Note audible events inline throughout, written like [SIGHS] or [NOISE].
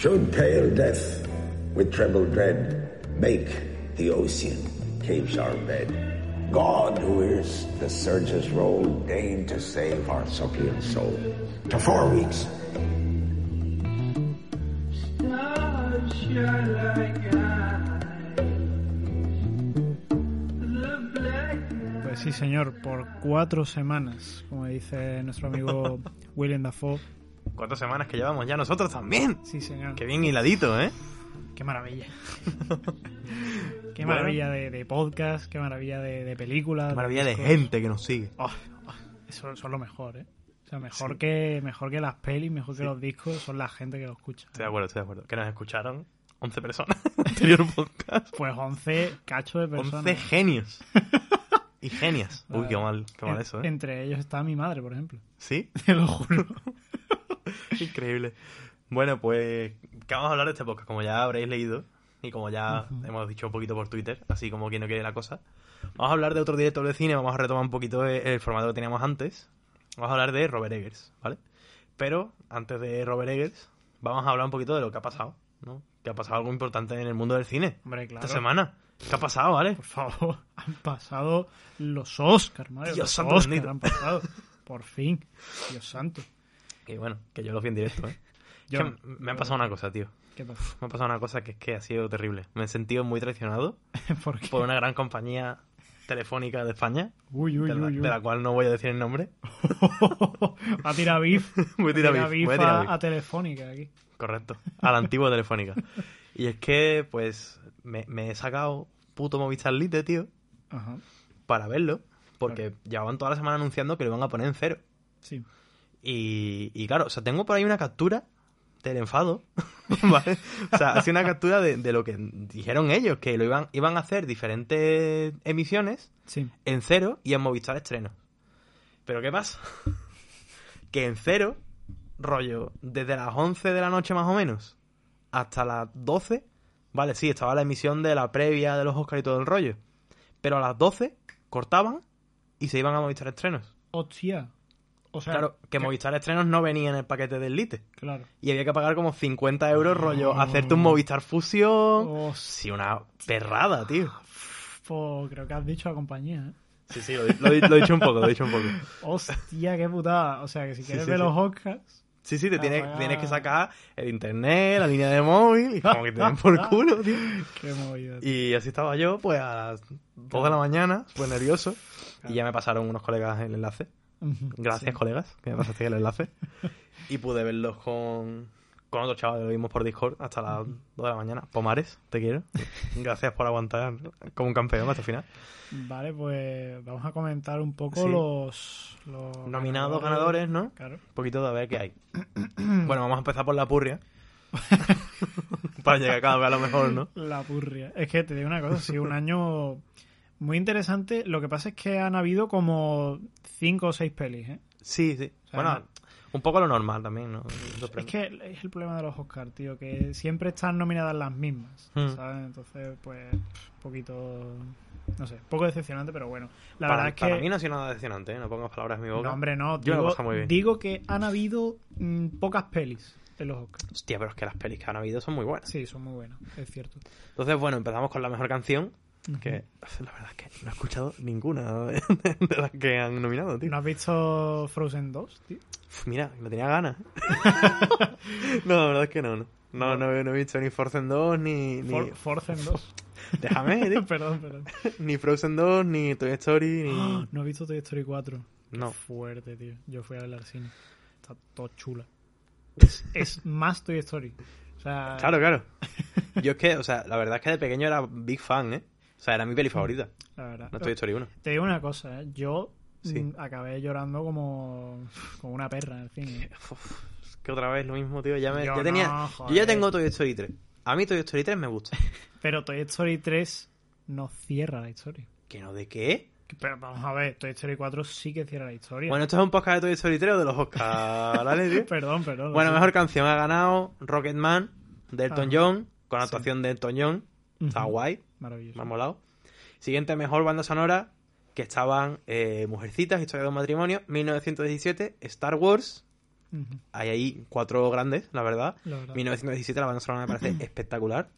Should pale death with treble dread make the ocean caves our bed? God, who hears the surge's roll, deign to save our suppliant soul. To four weeks. Pues sí, señor, por cuatro semanas, como dice nuestro amigo William Dafoe. Cuatro semanas que llevamos ya nosotros también. Sí, señor. Qué bien hiladito, ¿eh? Qué maravilla. [LAUGHS] qué maravilla de, de podcast, qué maravilla de, de películas. Qué maravilla de gente que nos sigue. Oh, oh, eso, eso es lo mejor, ¿eh? O sea, mejor, que, mejor que las pelis, mejor que los discos, son la gente que lo escucha. Estoy de acuerdo, estoy de acuerdo. Que nos escucharon 11 personas anterior podcast. Pues 11 cachos de personas. 11 genios. [LAUGHS] Y genias. Uy, qué mal, qué mal eso, ¿eh? Entre ellos está mi madre, por ejemplo. ¿Sí? Te lo juro. [LAUGHS] [LAUGHS] Increíble. Bueno, pues, ¿qué vamos a hablar de este podcast? Como ya habréis leído y como ya hemos dicho un poquito por Twitter, así como quien no quiere la cosa, vamos a hablar de otro director de cine, vamos a retomar un poquito el, el formato que teníamos antes. Vamos a hablar de Robert Eggers, ¿vale? Pero antes de Robert Eggers, vamos a hablar un poquito de lo que ha pasado, ¿no? Que ha pasado algo importante en el mundo del cine Hombre, claro. esta semana. ¿Qué ha pasado, vale? Por favor, [LAUGHS] han pasado los Oscars, madre. Dios los santo han pasado. Por fin. Dios santo. Y bueno, que yo lo vi en directo, ¿eh? [LAUGHS] Yo- que me ha pasado una cosa, tío. ¿Qué pasa? Me ha pasado una cosa que es que ha sido terrible. Me he sentido muy traicionado [LAUGHS] ¿Por qué? por una gran compañía telefónica de España, Uy, uy, de la, uy, de la cual no voy a decir el nombre. [LAUGHS] Va a tirar bif. Voy a tirar voy a a, Telefónica aquí. Correcto. A la antigua telefónica. Y es que, pues, me, me he sacado puto Movistar Lite, tío, Ajá. para verlo. Porque llevaban toda la semana anunciando que lo iban a poner en cero. Sí. Y, y claro, o sea, tengo por ahí una captura del enfado, [LAUGHS] ¿vale? O sea, ha sido una captura de, de lo que dijeron ellos, que lo iban, iban a hacer diferentes emisiones Sí. en cero y en Movistar estrenos. Pero ¿qué pasa? [LAUGHS] que en cero, rollo, desde las 11 de la noche más o menos hasta las 12, vale, sí, estaba la emisión de la previa de los Oscars y todo el rollo. Pero a las 12 cortaban y se iban a Movistar estrenos. Hostia. O sea, Claro, que Movistar Estrenos no venía en el paquete del Lite. Claro. Y había que pagar como 50 euros, rollo, hacerte un Movistar Fusión. Oh, Sí, una perrada, tío. creo que has dicho la compañía, ¿eh? Sí, sí, lo, he dicho un poco, lo he dicho un poco. Hostia, qué putada. O sea, que si quieres sí, ver sí. los Oscars... Sí, sí, te tienes, tienes que sacar el internet, la línea de móvil, y como que te den por [LAUGHS] culo, tío. Qué movida. tío. Y así estaba yo, pues a las 2 de la mañana, pues nervioso. Y ya me pasaron unos colegas el enlace. Gracias, Sí. colegas, que me pasaste el enlace. Y pude verlos con, con otro chaval, lo vimos por Discord hasta las 2 de la mañana. Pomares, te quiero. Gracias por aguantar como un campeón hasta el final. Vale, pues vamos a comentar un poco Sí. los, los Nominados, ganadores, ¿no? Claro. Un poquito de a ver qué hay. [CLEARS THROAT] bueno, vamos a empezar por la purria. [LAUGHS] Para llegar cada vez a lo mejor, ¿no? La purria. Es que te digo una cosa, sido un año muy interesante. Lo que pasa es que han habido como cinco o seis pelis, ¿eh? Sí, sí. sea, bueno, no- un poco lo normal también, ¿no? Es que es el problema de los Oscars, tío, que siempre están nominadas las mismas, Hmm. ¿sabes? Entonces, pues, un poquito, no sé, poco decepcionante, pero bueno. La para, verdad es para que... mí no ha sido nada decepcionante, ¿eh? No pongas palabras en mi boca. No, hombre, no. Yo lo muy bien. digo que han habido mm, pocas pelis en los Oscars. Hostia, pero es que las pelis que han habido son muy buenas. Sí, son muy buenas, es cierto. Entonces, bueno, empezamos con la mejor canción. Que la verdad es que no he escuchado ninguna de, [LAUGHS] de las que han nominado, tío. ¿No has visto Frozen 2, tío? Uf, mira, no tenía ganas. [LAUGHS] no, la verdad es que no, no. No, no, he- no he visto ni Frozen 2, ni. ni... For- Forzen 2. [LAUGHS] Déjame, tío. perdón, perdón. Ni Frozen 2, ni Toy Story, ni. No he visto Toy Story 4. No. Qué fuerte, tío. Yo fui a ver al cine. Está todo chula. Es, es más Toy Story. O sea, Claro, claro. Yo es que, o sea, la verdad es que de pequeño era big fan, ¿eh? O sea, era mi peli favorita. la verdad. No Toy Story 1. Te digo una cosa, ¿eh? Yo Sí. mm, acabé llorando como, como una perra en el cine. [LAUGHS] Uf, es que otra vez lo mismo, tío. Ya, me, Yo ya tenía. no, yo ya tengo Toy Story 3. A mí Toy Story 3 me gusta. [LAUGHS] Pero Toy Story 3 no cierra la historia. ¿Que no de qué? Pero vamos a ver, Toy Story 4 sí que cierra la historia. Bueno, esto es un podcast de Toy Story 3 o de los Oscars, ¿vale, [LAUGHS] perdón, perdón. Bueno, sí. mejor canción ha ganado Rocketman de Elton Ajá. John, con actuación de Elton John. Está guay, Maravilloso. me ha molado. Siguiente mejor banda sonora, que estaban eh, Mujercitas, Historia de un matrimonio, 1917, Star Wars Hay ahí cuatro grandes, la verdad. la verdad. 1917, la banda sonora me parece [COUGHS] espectacular.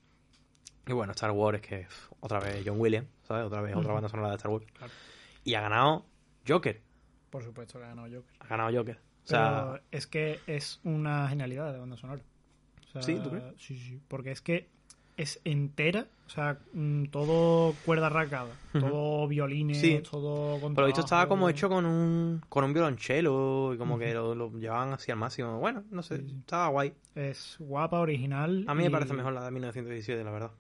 Y bueno, Star Wars es que otra vez John Williams, ¿sabes? Otra vez otra banda sonora de Star Wars. Claro. Y ha ganado Joker. Por supuesto que ha ganado Joker. Ha ganado Joker. O Pero sea, es que es una genialidad de banda sonora. O sea, ¿Sí? ¿Tú crees? Sí, sí. Porque es que es entera, o sea, mm, todo cuerda rasgada, Ujú. todo violines, Sí. todo con por lo visto estaba como hecho con un, con un violonchelo y como que lo, lo llevaban así al máximo. Bueno, no sé, Sí, estaba guay. Es guapa, original. A mí me parece mejor la de 1917, la verdad.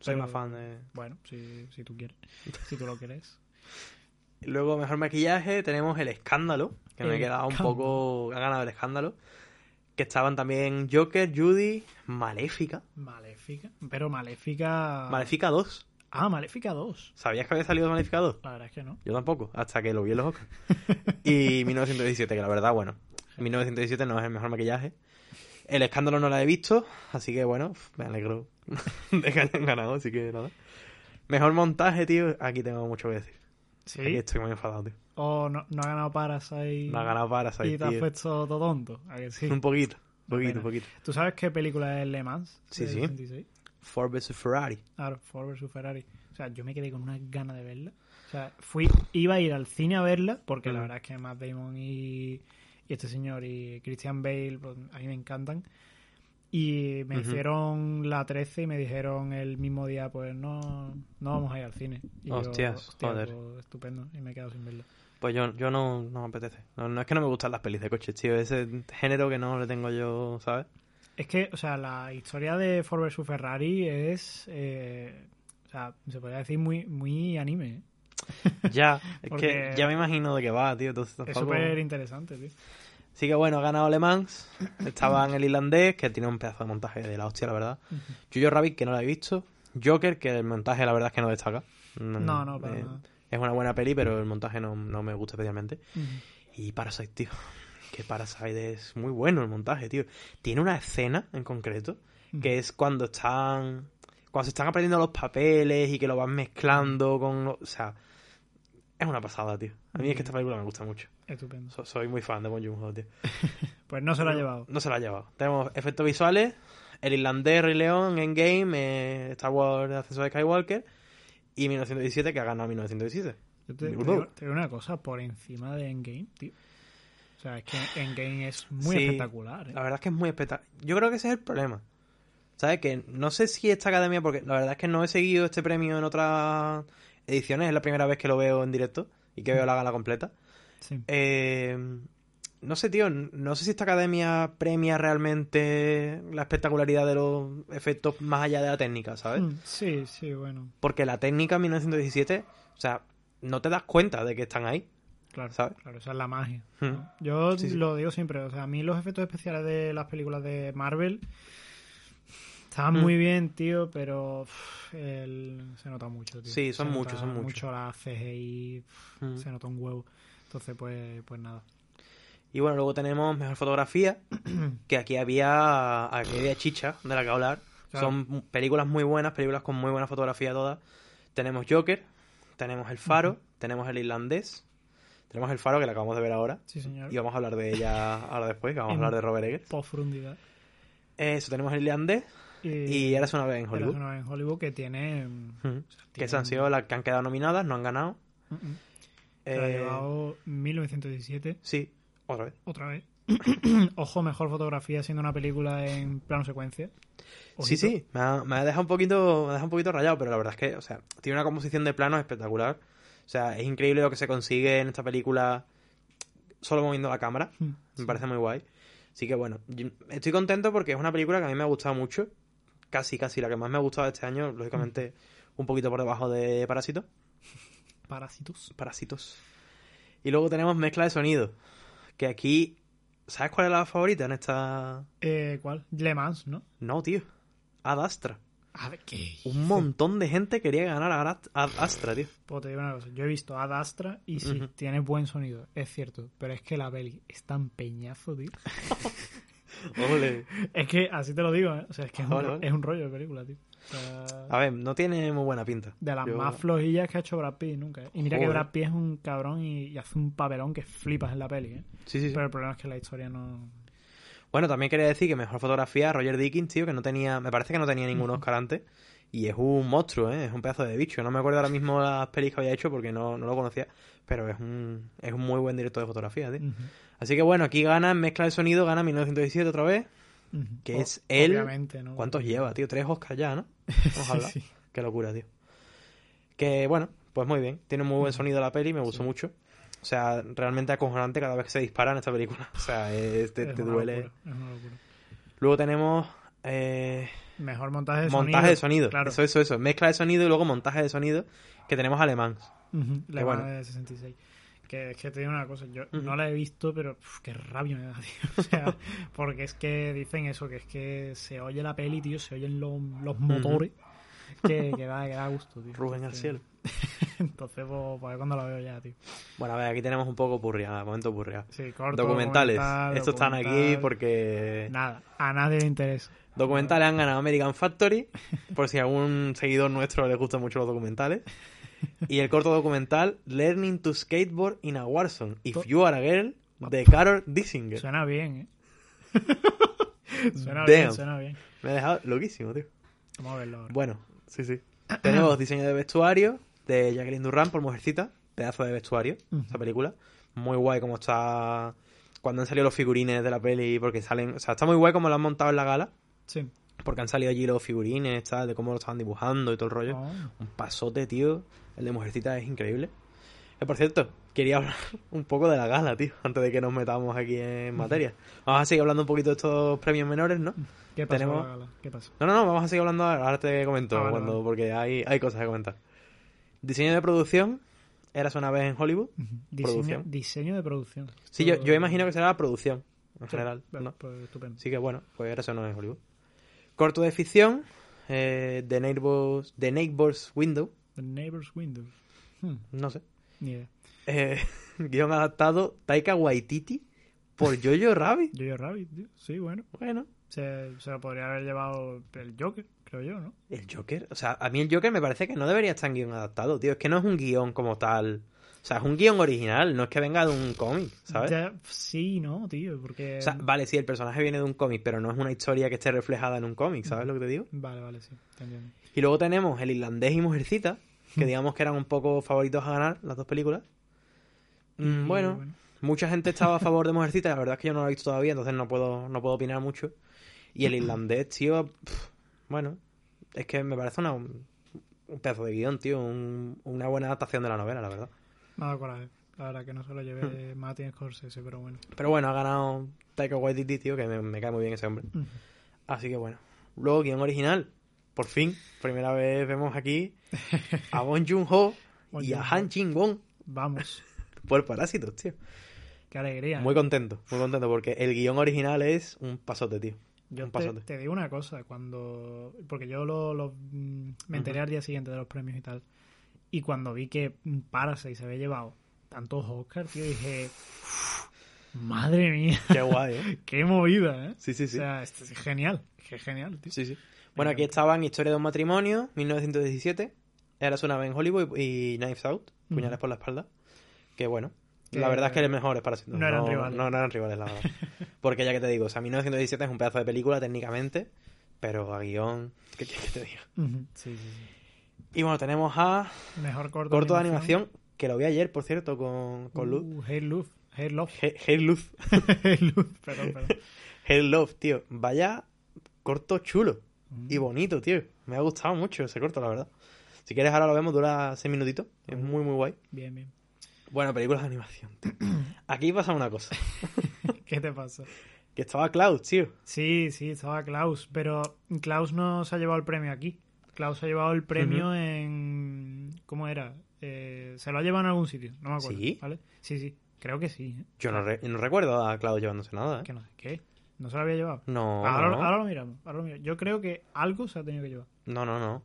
Soy Pero, más fan de... Bueno, si, si tú quieres. [LAUGHS] si tú lo quieres. Luego, mejor maquillaje, tenemos El Escándalo, que me he El quedado un Escándalo. poco... Ha ganado El Escándalo. Que estaban también Joker, Judy, Maléfica. Maléfica. Pero Maléfica. Maléfica 2. Ah, Maléfica 2. ¿Sabías que había salido Maléfica 2? La verdad es que no. Yo tampoco, hasta que lo vi en los Oscars. [LAUGHS] y 1917, que la verdad, bueno, 1917 no es el mejor maquillaje. El escándalo no la he visto, así que bueno, me alegro [LAUGHS] de que hayan ganado, así que nada. Mejor montaje, tío, aquí tengo mucho que decir. Aquí Sí. estoy muy enfadado, tío. O no, no ha ganado Parasite. No ha ganado Y Parasite, te has puesto todo tonto. ¿A que sí? [LAUGHS] Un poquito, poquito, un poquito. ¿Tú sabes qué película es Le Mans? Sí, sí. 66? Ford vs Ferrari. Claro, Ford vs Ferrari. O sea, yo me quedé con una gana de verla. O sea, fui, iba a ir al cine a verla, porque la verdad es que Matt Damon y, y este señor y Christian Bale, pues, a mí me encantan. Y me hicieron la 13 y me dijeron el mismo día, pues no, no vamos a ir al cine. Y yo, Hostias, "Hostia, joder. pues, estupendo. Y me he quedado sin verla. Pues yo, yo no, no me apetece. No, no es que no me gustan las pelis de coches, tío. Ese género que no le tengo yo, ¿sabes? Es que, o sea, la historia de Ford vs Ferrari es, eh, o sea, se podría decir muy, muy anime. [LAUGHS] Ya, es que ya me imagino de qué va, tío. Entonces Es súper interesante, tío. Así que bueno, ha ganado Le Mans. Estaba en el irlandés, que tiene un pedazo de montaje de la hostia, la verdad. Jojo Rabbit, que no la he visto. Joker, que el montaje la verdad es que no destaca. No, no, para Eh, nada. Es una buena peli, pero el montaje no, no me gusta especialmente. Y Parasite, tío. [LAUGHS] Que Parasite es muy bueno el montaje, tío. Tiene una escena en concreto que es cuando están. Cuando se están aprendiendo los papeles y que lo van mezclando con. O sea. Es una pasada, tío. A mí es que esta película me gusta mucho. Estupendo. So- soy muy fan de Bon Joon-ho, tío. [LAUGHS] Pues no se lo ha llevado. No se la ha llevado. Tenemos efectos visuales, el irlandés Rey León, Endgame, eh, Star Wars Ascenso de Skywalker y 1917 que ha ganado 1917. Yo te, digo, te digo una cosa, por encima de Endgame, tío. O sea, es que Endgame es muy Sí, espectacular, ¿eh? La verdad es que es muy espectacular. Yo creo que ese es el problema. ¿Sabes? Que no sé si esta academia, porque la verdad es que no he seguido este premio en otras ediciones, es la primera vez que lo veo en directo y que veo la gala completa. Sí. Eh, no sé, tío, no sé si esta academia premia realmente la espectacularidad de los efectos más allá de la técnica, ¿sabes? Mm, Sí, sí, bueno. Porque la técnica en 1917, o sea, no te das cuenta de que están ahí. Claro, ¿Sabes? claro, esa es la magia. Hmm. Yo Sí, sí. lo digo siempre, o sea, a mí los efectos especiales de las películas de Marvel estaban Hmm. muy bien, tío, pero el- se nota mucho, tío. Sí, son muchos, son muchos. Mucho la CGI, uf, Mm. se nota un huevo. Entonces, pues, pues nada. Y bueno, luego tenemos mejor fotografía, [CLEARS THROAT] que aquí había, aquí había chicha de la que hablar. Claro. Son películas muy buenas, películas con muy buena fotografía todas. Tenemos Joker, tenemos El Faro, tenemos El Irlandés, tenemos El Faro que la acabamos de ver ahora. Sí, señor. Y vamos a hablar de ella ahora después, que vamos a hablar de Robert Eggers. Profundidad. Eso, tenemos El Irlandés y Eras una vez en Eras Hollywood. una vez en Hollywood que tiene... Que han sido las que han quedado nominadas, no han ganado. Se la ha Eh, llevado 1917, Sí, otra vez. otra vez. [CLEARS THROAT] Ojo, mejor fotografía siendo una película en plano secuencia. Sí, Ojito. sí, me ha, me ha dejado un poquito, me ha dejado un poquito rayado, pero la verdad es que, o sea, tiene una composición de planos espectacular. O sea, es increíble lo que se consigue en esta película solo moviendo la cámara. Mm, Me parece muy guay. Así que bueno, estoy contento porque es una película que a mí me ha gustado mucho. Casi, casi la que más me ha gustado este año, lógicamente un poquito por debajo de Parásito. Parásitos. Parásitos. Y luego tenemos mezcla de sonido. Que aquí, ¿sabes cuál es la favorita en esta? Eh, ¿Cuál? Le Mans, ¿no? No, tío. Ad Astra. A ver, ¿qué? Un montón de gente quería ganar a Ad- Astra, tío. Pues te digo una cosa. Yo he visto Ad Astra y sí, tiene buen sonido, es cierto. Pero es que la peli es tan peñazo, tío. [LAUGHS] Ole. Es que así te lo digo, ¿eh? O sea, es que es un, Vale, ro- vale. es un rollo de película, tío. Sea, A ver, no tiene muy buena pinta. de las Yo- más flojillas que ha hecho Brad Pitt nunca. ¿eh? Y mira que. Brad Pitt es un cabrón y, y hace un papelón que flipas en la peli. ¿eh? Sí, sí, sí. Pero el problema es que la historia no. Bueno, también quería decir que mejor fotografía Roger Dickens, tío, que no tenía, me parece que no tenía ningún Oscar antes. Y es un monstruo, ¿eh? Es un pedazo de bicho. No me acuerdo ahora mismo las pelis que había hecho porque no, no lo conocía. Pero es un, es un muy buen director de fotografía, tío. Ujú, Así que bueno, aquí gana en mezcla de sonido, gana 1917 otra vez. Que es él- Obviamente, ¿no? ¿Cuántos lleva, tío? Tres Oscars ya, ¿no? [LAUGHS] Vamos a hablar. Sí. Qué locura, tío. Que bueno, pues muy bien. Tiene muy buen sonido la peli, me gustó Sí. mucho. O sea, realmente acojonante cada vez que se dispara en esta película. [LAUGHS] O sea, es- te, Es te una duele. locura, es una locura. Luego tenemos eh, Mejor montaje de montaje sonido. de sonido. Claro. Eso, eso, eso. Mezcla de sonido y luego montaje de sonido que tenemos alemán. Que bueno. de 66. Que es que te digo una cosa, yo no la he visto, pero uf, qué rabia me da, [LAUGHS] tío. O sea, porque es que dicen eso, que es que se oye la peli, tío, se oyen los, los motores, que, que, da, que da gusto, tío. Ruben al cielo. [LAUGHS] Entonces, pues, pues cuando la veo ya, tío. Bueno, a ver, aquí tenemos un poco purria, momento purria. Sí, corto, Documentales. documental, Estos están aquí porque... Nada, a nadie le interesa. Documentales han ganado American Factory, por si a algún seguidor nuestro le gustan mucho los documentales. Y el corto documental Learning to Skateboard in a Warzone, If You Are a Girl, de Carol Dissinger. Suena bien, ¿eh? [LAUGHS] suena Damn. bien, suena bien. Me ha dejado loquísimo, tío. Vamos a verlo ahora. Bueno, sí, sí. Tenemos diseño de vestuario de Jacqueline Durán por Mujercita, pedazo de vestuario, esa película. Muy guay como está cuando han salido los figurines de la peli, porque salen, o sea, está muy guay como lo han montado en la gala, Sí. porque han salido allí los figurines, tal, de cómo lo estaban dibujando y todo el rollo. Oh. Un pasote, tío. El de Mujercita es increíble. Eh, por cierto, quería hablar [LAUGHS] un poco de la gala, tío, antes de que nos metamos aquí en materia. [LAUGHS] Vamos a seguir hablando un poquito de estos premios menores, ¿no? ¿Qué pasó? Tenemos- con la gala? ¿Qué pasó? No, no, no, vamos a seguir hablando ahora, te comento, Ah, vale, cuando, vale. porque hay, hay cosas que comentar. Diseño de producción, eras una vez en Hollywood. Diseño, Producción. diseño de producción. Sí, yo, yo imagino que será la producción, en Sí, general. vale, ¿no? Pues estupendo. Así que bueno, pues eras una vez en Hollywood. Corto de ficción, eh, The, Neighbors, The Neighbor's Window, The Neighbor's Window. Hmm, no sé. ni idea. Eh, [LAUGHS] guion adaptado, Taika Waititi, por [LAUGHS] Jojo Rabbit. Jojo Rabbit, tío. Sí, bueno. Bueno, Se, se lo podría haber llevado el Joker, creo yo, ¿no? el Joker, o sea, a mí el Joker me parece que no debería estar en guion adaptado, tío. Es que no es un guion como tal. O sea, es un guion original, no es que venga de un cómic, ¿sabes? Ya, sí, no, tío, porque... O sea, vale, sí, el personaje viene de un cómic, pero no es una historia que esté reflejada en un cómic, ¿sabes lo que te digo? Vale, vale, sí, entiendo. Y luego tenemos El Irlandés y Mujercita, que digamos que eran un poco favoritos a ganar las dos películas. Mm, bueno, mucha gente estaba a [LAUGHS] favor de Mujercita, la verdad es que yo no la he visto todavía, entonces no puedo, no puedo opinar mucho. Y El Irlandés, tío, pf, bueno, es que me parece una, un pedazo de guion, tío, un- una buena adaptación de la novela, la verdad. Dado coraje. La verdad que no se lo llevé Martin Scorsese, pero bueno. Pero bueno, ha ganado Taika Waititi, tío, que me, me cae muy bien ese hombre. Ujú. Así que bueno. Luego, guion original. Por fin, primera vez vemos aquí a [LAUGHS] Bon Joon-ho y a. Han Jin-won Vamos, [LAUGHS] por Parásitos, tío. qué alegría. Muy ¿eh? contento, muy contento, porque el guion original es un pasote, tío. Yo un te, pasote. te digo una cosa, cuando... Porque yo lo, lo, mm, me enteré al día siguiente de los premios y tal. Y cuando vi que Parasite se había llevado tantos Oscars, tío, dije... "Uf, Madre mía, Qué guay, ¿eh? [LAUGHS] qué movida, ¿eh? Sí, sí, sí. O sea, es genial, qué genial, tío. Sí, sí. Bueno, aquí estaban Historia de un matrimonio, 1917. Eras una vez en Hollywood y Knives Out, Puñales por la espalda. Que bueno, Que la verdad es que el mejor es Parásitos. no eran rivales. No, no eran rivales, la verdad. [LAUGHS] Porque ya que te digo, o sea, 1917 es un pedazo de película técnicamente, pero a guion, ¿qué quieres que te diga? Sí, sí, sí. Y bueno, tenemos a Mejor corto, corto de animación, que lo vi ayer, por cierto, con, con Luz. Uh, Hair Love. Hair Love. He- Hair Luz. [LAUGHS] Hair Love, perdón, perdón. [LAUGHS] Hair Love, tío. Vaya corto chulo y Mm. bonito, tío. Me ha gustado mucho ese corto, la verdad. Si quieres, ahora lo vemos, dura seis minutitos. Es muy, muy guay. Bien, bien. Bueno, películas de animación. tío. [CLEARS THROAT] Aquí pasa una cosa. [LAUGHS] ¿Qué te pasa? Que estaba Klaus, tío. Sí, sí, estaba Klaus, pero Klaus no se ha llevado el premio aquí. Klaus se ha llevado el premio en... ¿Cómo era? Eh, se lo ha llevado en algún sitio, no me acuerdo. ¿Sí? ¿vale? Sí, sí, creo que sí. ¿eh? Yo no, re- no recuerdo a Klaus llevándose nada, ¿eh? Que no sé, ¿Qué? ¿No se lo había llevado? No, ahora, no, ahora lo miramos, ahora lo miramos. Yo creo que algo se ha tenido que llevar. no, no, no.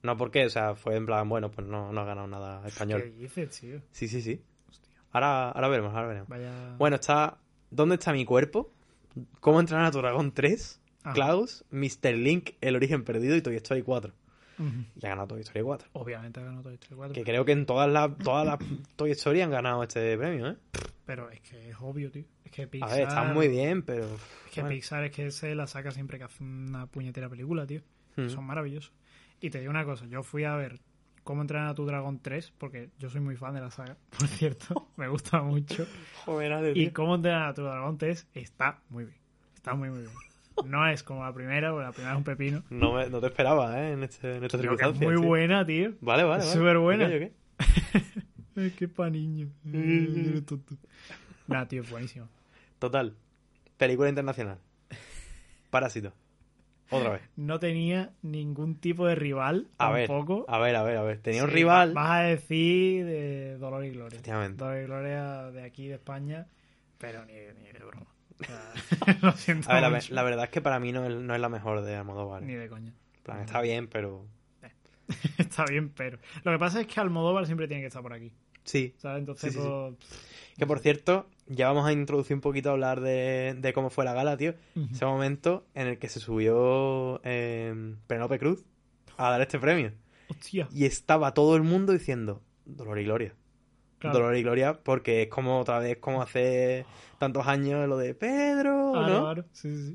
No, porque, o sea, fue en plan, bueno, pues no, no ha ganado nada ¿Qué español. dices, tío? Sí, sí, sí. Hostia, Ahora, ahora veremos, ahora veremos. vaya... Bueno, está ¿Dónde está mi cuerpo? ¿Cómo entrenar a tu dragón 3? Ajá. Klaus, Mr. Link, El Origen Perdido y Toy Story 4. Ujú. Y ha ganado Toy Story 4. Obviamente ha ganado Toy Story 4. Que creo que en todas las todas las Toy Story han ganado este premio, ¿eh? Pero es que es obvio, tío. Es que A Pixar... ver, están muy bien, pero... Es que bueno. Pixar es que se la saca siempre que hace una puñetera película, tío. Hmm. Son maravillosos. Y te digo una cosa, yo fui a ver Cómo entrenar a tu dragón 3, porque yo soy muy fan de la saga, [LAUGHS] por cierto. me gusta mucho. [LAUGHS] Joder, Y Cómo entrenar a tu dragón 3 está muy bien. Está muy, muy bien. No es como la primera, porque la primera es un pepino. No, me- no te esperaba, ¿eh? En, este, en esta es muy buena, tío. Vale, vale. Es vale. superbuena. Ok, ok. [LAUGHS] Ay, qué pa' niño. Ay, eres tonto. Nah, tío, es buenísimo. Total. Película internacional. Parásito. Otra vez. No tenía ningún tipo de rival, A ver, tampoco. a ver, a ver, a ver. Tenía un rival. Vas a decir de Dolor y Gloria. Dolor y Gloria de aquí, de España, pero ni, ni de broma. [LAUGHS] Lo siento A ver, la, verdad es que para mí no es, no es la mejor de Almodóvar. Ni de coña. plan, está bien, pero... [LAUGHS] Está bien, pero... Lo que pasa es que Almodóvar siempre tiene que estar por aquí. Sí. ¿Sabes? Entonces, Sí, sí, sí. pues, Que por cierto, ya vamos a introducir un poquito a hablar de, de cómo fue la gala, tío. Ese momento en el que se subió eh, Penélope Cruz a dar este premio. Hostia. Y estaba todo el mundo diciendo Dolor y Gloria. Claro. Dolor y Gloria, porque es como otra vez como hace tantos años lo de Pedro, ¿no? claro. Sí, sí, sí.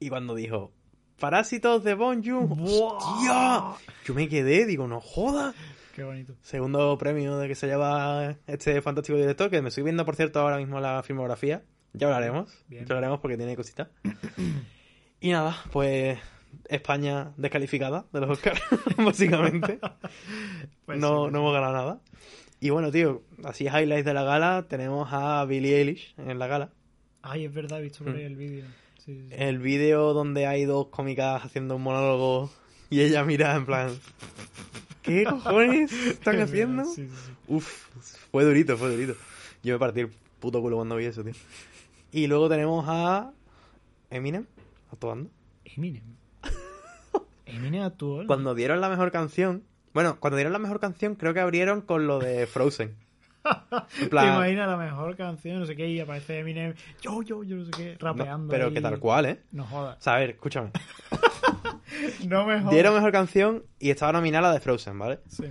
Y cuando dijo Parásitos de Bon Joon. ¡hostia! Yo me quedé, digo, no jodas. Qué bonito. Segundo premio de que se lleva este fantástico director, que me estoy viendo, por cierto, ahora mismo la filmografía. Ya hablaremos. Bien. Ya hablaremos porque tiene cositas. y nada, pues España descalificada de los Oscars, [LAUGHS] básicamente. [LAUGHS] Pues no, sí, no hemos ganado nada. Y bueno, tío, así highlights de la gala, tenemos a Billie Eilish en la gala. Ay, es verdad, he visto por ahí Mm. el vídeo. Sí, sí, sí. El vídeo donde hay dos cómicas haciendo un monólogo y ella mira en plan... ¿Qué [LAUGHS] cojones están Es haciendo? sí. Uf, fue durito, fue durito. Yo me partí el puto culo cuando vi eso, tío. Y luego tenemos a Eminem actuando. Eminem. [LAUGHS] Eminem actuó. Cuando dieron la mejor canción... Bueno, cuando dieron la mejor canción creo que abrieron con lo de Frozen. [LAUGHS] En Te imaginas la mejor canción, no sé qué, y aparece Eminem, yo, yo, yo, no sé qué, no, rapeando. pero ahí. que tal cual, ¿eh? No jodas. O sea, a ver, escúchame. [LAUGHS] No me jodas. Dieron mejor canción y estaba nominada la de Frozen, ¿vale? Sí.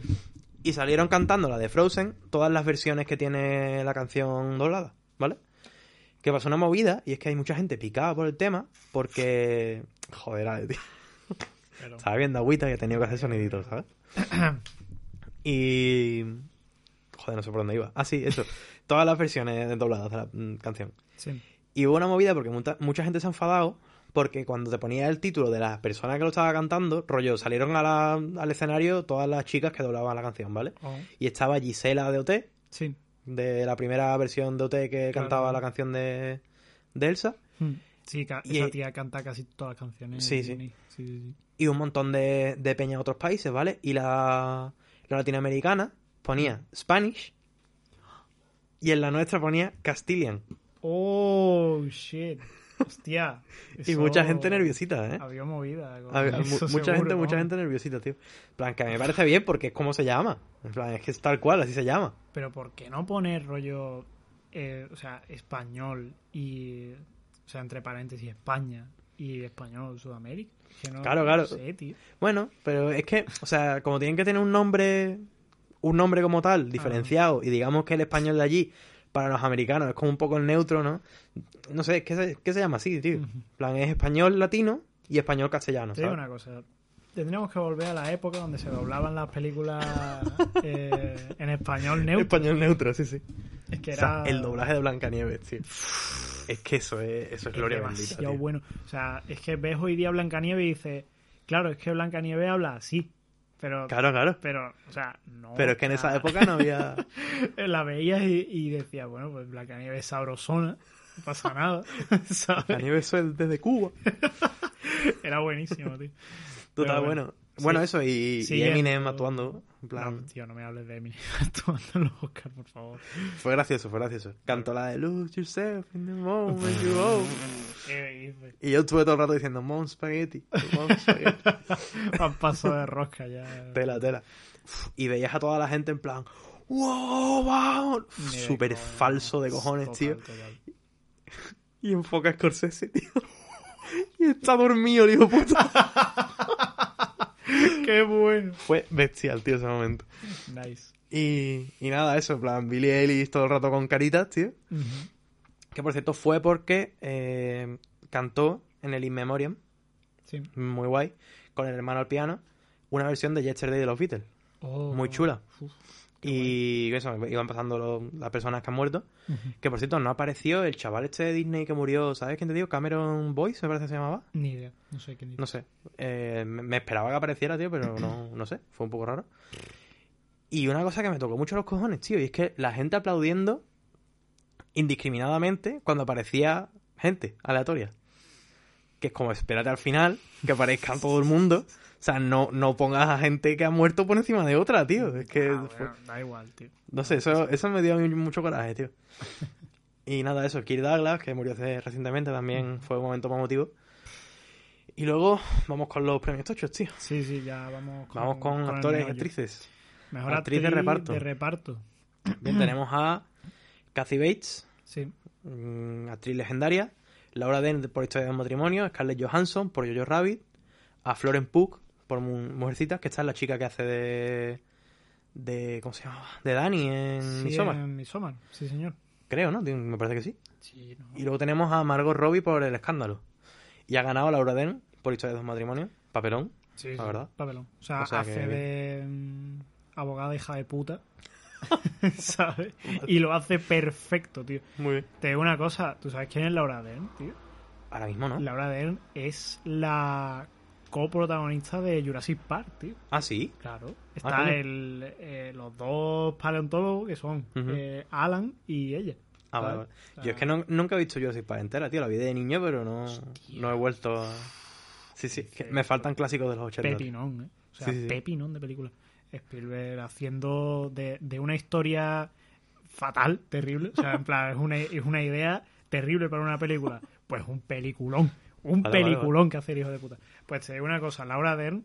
Y salieron cantando la de Frozen, todas las versiones que tiene la canción doblada, ¿vale? Que pasó una movida y es que hay mucha gente picada por el tema porque... Joder, tío. Pero, Estaba viendo agüita y he tenido que hacer soniditos, ¿sabes? [CLEARS THROAT] y... Joder, no sé por dónde iba. Ah, sí, eso. Todas las versiones dobladas de la mm, canción. sí. Y hubo una movida porque mucha, mucha gente se ha enfadado porque cuando te ponía el título de la persona que lo estaba cantando, rollo, salieron a la- al escenario todas las chicas que doblaban la canción, ¿vale? Oh, Y estaba Gisela de OT, sí. de la primera versión de OT que Claro. cantaba la canción de, de Elsa, Hmm. Sí, Y- esa tía canta casi todas las canciones. Sí, sí. Sí, sí, sí. Y un montón de, de peña de otros países, ¿vale? Y la, la latinoamericana ponía Spanish y en la nuestra ponía Castilian. Oh, shit. Hostia. [LAUGHS] Y mucha gente nerviosita, ¿eh? Había movida. Había- mucha seguro, gente, mucha gente nerviosita, tío. Plan, que a mí me parece bien porque es como se llama. En plan, es que es tal cual, así se llama. Pero ¿por qué no poner rollo, eh, o sea, español y, o sea, entre paréntesis, España y español Sudamérica? Que no, Claro, claro. No sé, tío. Bueno, pero es que, o sea, como tienen que tener un nombre, un nombre como tal, diferenciado, y digamos que el español de allí, para los americanos, es como un poco el neutro, ¿no? No sé, es que se, que se llama así, tío. En plan, es español latino y español castellano, Te digo ¿sabes? una cosa. Tendríamos que volver a la época donde se doblaban las películas [LAUGHS] eh, en español neutro. Español neutro, sí, sí. Es que O sea, era el doblaje de Blancanieves, tío. Es que eso es, eso es es gloria bendita, tío. bueno. O sea, es que ves hoy día Blancanieves y dices, claro, es que Blancanieves habla así. Pero, Claro, claro. pero, o sea, no. Pero es que en esa época no había... [LAUGHS] La veías y, y decías, bueno, pues Blancanieves es sabrosona, no pasa nada. [LAUGHS] Blancanieves es desde Cuba. [LAUGHS] Era buenísimo, tío. Total, bueno. bueno. Bueno, Sí. eso, y. Eminem actuando. En plan, No, tío, no me hables de Eminem actuando en los Oscars, por favor. fue gracioso, fue gracioso. Cantó la de Lose Yourself in the moment you. ¿Qué [LAUGHS] dices? Y yo estuve todo el rato diciendo Mom Spaghetti, Mom Spaghetti. [LAUGHS] Han pasado de rosca ya. tela, tela. Y veías a toda la gente en plan, wow, wow. Súper falso de cojones, Total, tío. total. Y enfoca a Scorsese, tío. [LAUGHS] y está dormido, hijo puta. [LAUGHS] ¡Qué bueno! Fue bestial, tío, ese momento. Nice. Y, y nada, eso, en plan, Billy Ellis todo el rato con caritas, tío. Que por cierto fue porque eh, cantó en el In Memoriam, Sí. muy guay, con el hermano al piano, una versión de Yesterday de los Beatles. Oh. Muy chula. Uf. Y eso, iban pasando lo- las personas que han muerto. Que por cierto, no apareció el chaval este de Disney que murió, ¿sabes quién te digo? Cameron Boyce, me parece que se llamaba. Ni idea. No sé quién dice. No sé. Eh, me me esperaba que apareciera, tío, pero no, no sé. Fue un poco raro. Y una cosa que me tocó mucho los cojones, tío, y es que la gente aplaudiendo indiscriminadamente cuando aparecía gente aleatoria. Que es como, espérate al final, que aparezca todo el mundo. O sea, no, no pongas a gente que ha muerto por encima de otra, tío. Es que, Ah, bueno, da igual, tío. no sé, eso, eso me dio mucho coraje, tío. [LAUGHS] Y nada, eso, Kirk Douglas, que murió hace recientemente, también fue un momento más emotivo. Y luego vamos con los premios tochos, tío. Sí, sí, ya vamos con, Vamos con actores y actrices. Mejor actriz actriz, de reparto. De reparto. Bien, [CLEARS THROAT] tenemos a Kathy Bates, Sí. mm, actriz legendaria. Laura Dern por Historia de un matrimonio. Scarlett Johansson por Jojo Rabbit. A Florence Pugh por Mu- Mujercitas, que esta es la chica que hace de... de ¿Cómo se llama? De Dani en sí, Midsommar. en Midsommar, sí, señor. Creo, ¿no? Me parece que sí. Sí, no. Y luego tenemos a Margot Robbie por El Escándalo. Y ha ganado Laura Dern por Historia de dos matrimonios. Papelón. Sí, la sí, verdad. Papelón. O sea, O sea hace que- de mm, abogada hija de puta. [LAUGHS] [LAUGHS] ¿Sabes? Y lo hace perfecto, tío. Muy bien. Te digo una cosa, ¿tú sabes quién es Laura Dern, tío? Ahora mismo, ¿no? Laura Dern es la coprotagonista de Jurassic Park, tío. Ah, sí. Claro. Ah, Está el, eh, los dos paleontólogos que son eh, Alan y ella. Ah, vale, vale. O sea, Yo es que no- nunca he visto Jurassic Park entera, tío. La vi de niño, pero no, no he vuelto a... Sí, sí. que me faltan clásicos de los 80. tío. Pepinón, ¿eh? O sea, Sí, sí, sí. pepinón de película. Spielberg haciendo de, de una historia fatal, terrible. O sea, en plan, es una, es una idea terrible para una película. Pues un peliculón. Un Vale, vale, peliculón que hace el hijo de puta. Pues te digo una cosa, Laura Dern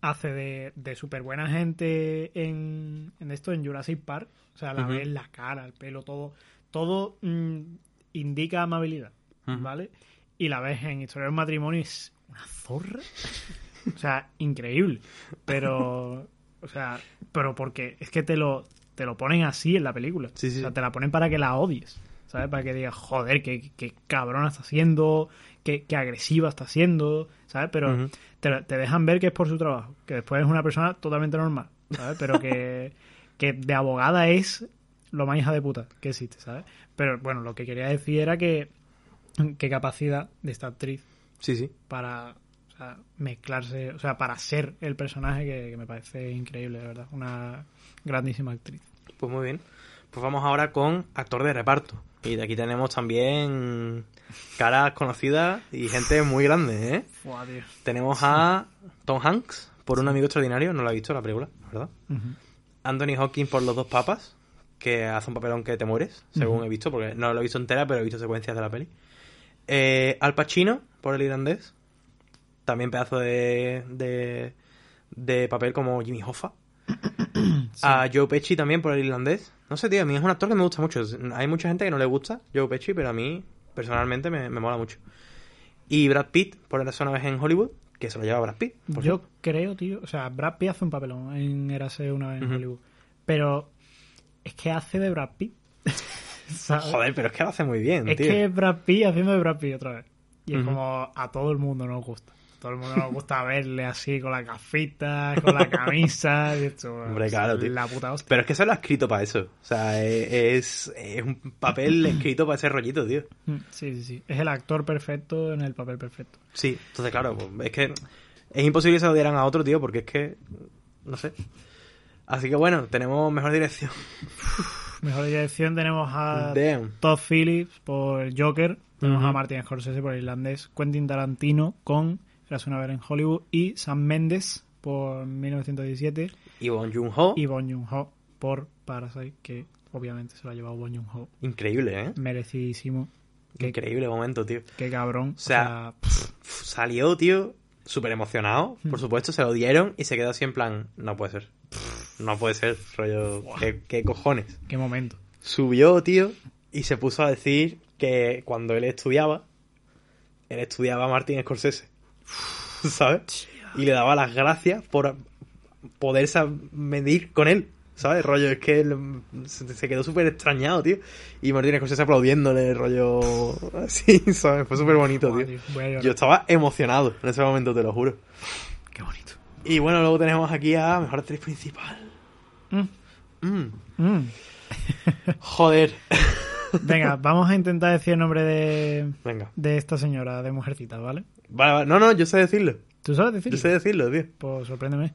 hace de, de súper buena gente en, en esto, en Jurassic Park. O sea, la Ujú. ves la cara, el pelo, todo. Todo mm, indica amabilidad. ¿vale? Y la ves en Historia de un matrimonio y es una zorra. o sea, increíble. Pero, o sea, pero porque es que te lo, te lo ponen así en la película. Sí, sí. O sea, te la ponen para que la odies. ¿Sabes? Para que digas, joder, qué, qué cabrona está siendo, qué, qué agresiva está siendo, ¿sabes? Pero te, te dejan ver que es por su trabajo, que después es una persona totalmente normal, ¿sabes? Pero que, que de abogada es lo más hija de puta que existe, ¿sabes? Pero bueno, lo que quería decir era que qué capacidad de esta actriz Sí, sí. para o sea, mezclarse, o sea, para ser el personaje que, que me parece increíble, de verdad. Una grandísima actriz. Pues muy bien. Pues vamos ahora con actor de reparto. Y de aquí tenemos también caras conocidas y gente muy grande, ¿eh? Tío. Tenemos a Tom Hanks por Un amigo extraordinario, no lo he visto la película, ¿verdad? Anthony Hopkins por Los dos papas, que hace un papelón que te mueres, según he visto, porque no lo he visto entera, pero he visto secuencias de la peli. Eh, Al Pacino por El irlandés, también pedazo de, de, de papel como Jimmy Hoffa. A Joe Pesci también por El irlandés. No sé, tío, a mí es un actor que me gusta mucho. Hay mucha gente que no le gusta Joe Pesci, pero a mí personalmente me, me mola mucho. Y Brad Pitt por Érase una vez en Hollywood, que se lo lleva Brad Pitt. por Yo cierto. creo, tío, o sea, Brad Pitt hace un papelón en Érase una vez en. Hollywood. Pero es que hace de Brad Pitt. [LAUGHS] ¿sabes? Joder, pero es que lo hace muy bien, Es tío. que es Brad Pitt haciendo de Brad Pitt otra vez. Y es como a todo el mundo nos gusta. Todo el mundo nos gusta verle así con las gafitas, con la camisa. Y esto, Hombre, claro, tío. La puta hostia. Pero es que se lo ha escrito para eso. O sea, es, es un papel [LAUGHS] escrito para ese rollito, tío. Mm, Sí, sí, sí. Es el actor perfecto en el papel perfecto. Sí, entonces claro, pues, es que es imposible que se lo dieran a otro, tío, porque es que, no sé. Así que bueno, tenemos mejor dirección. Mejor dirección tenemos a Damn. Todd Phillips por Joker. Tenemos a Martin Scorsese por Irlandés. Quentin Tarantino con Eras una vez en Hollywood. Y Sam Mendes por 1917. Y Bong Joon-ho, Y Bong Joon-ho por Parasite, que obviamente se lo ha llevado Bong Joon-ho. increíble, ¿eh? Merecidísimo. Qué, Increíble momento, tío. qué cabrón. O sea, Salió, tío, súper emocionado, por supuesto, se lo dieron y se quedó así en plan, no puede ser. No puede ser, rollo, ¿qué, qué cojones? qué momento. Subió, tío, y se puso a decir que cuando él estudiaba, él estudiaba a Martin Scorsese. [LAUGHS] ¿Sabes? Y le daba las gracias por poder sab- medir con él. ¿Sabes? Rollo, es que él mm, se quedó súper extrañado, tío. Y Martin Scorsese aplaudiéndole, rollo. [LAUGHS] Así, ¿sabes? Fue súper bonito, tío. Yo estaba emocionado en ese momento, te lo juro. Qué bonito. Y bueno, luego tenemos aquí a Mejor Actriz Principal. Mm, Mm, mm. [LAUGHS] joder. Venga, vamos a intentar decir el nombre de, Venga. de esta señora, de Mujercita, ¿vale? No, no, yo sé decirlo. ¿Tú sabes decirlo? Yo sé decirlo, tío. Pues sorpréndeme.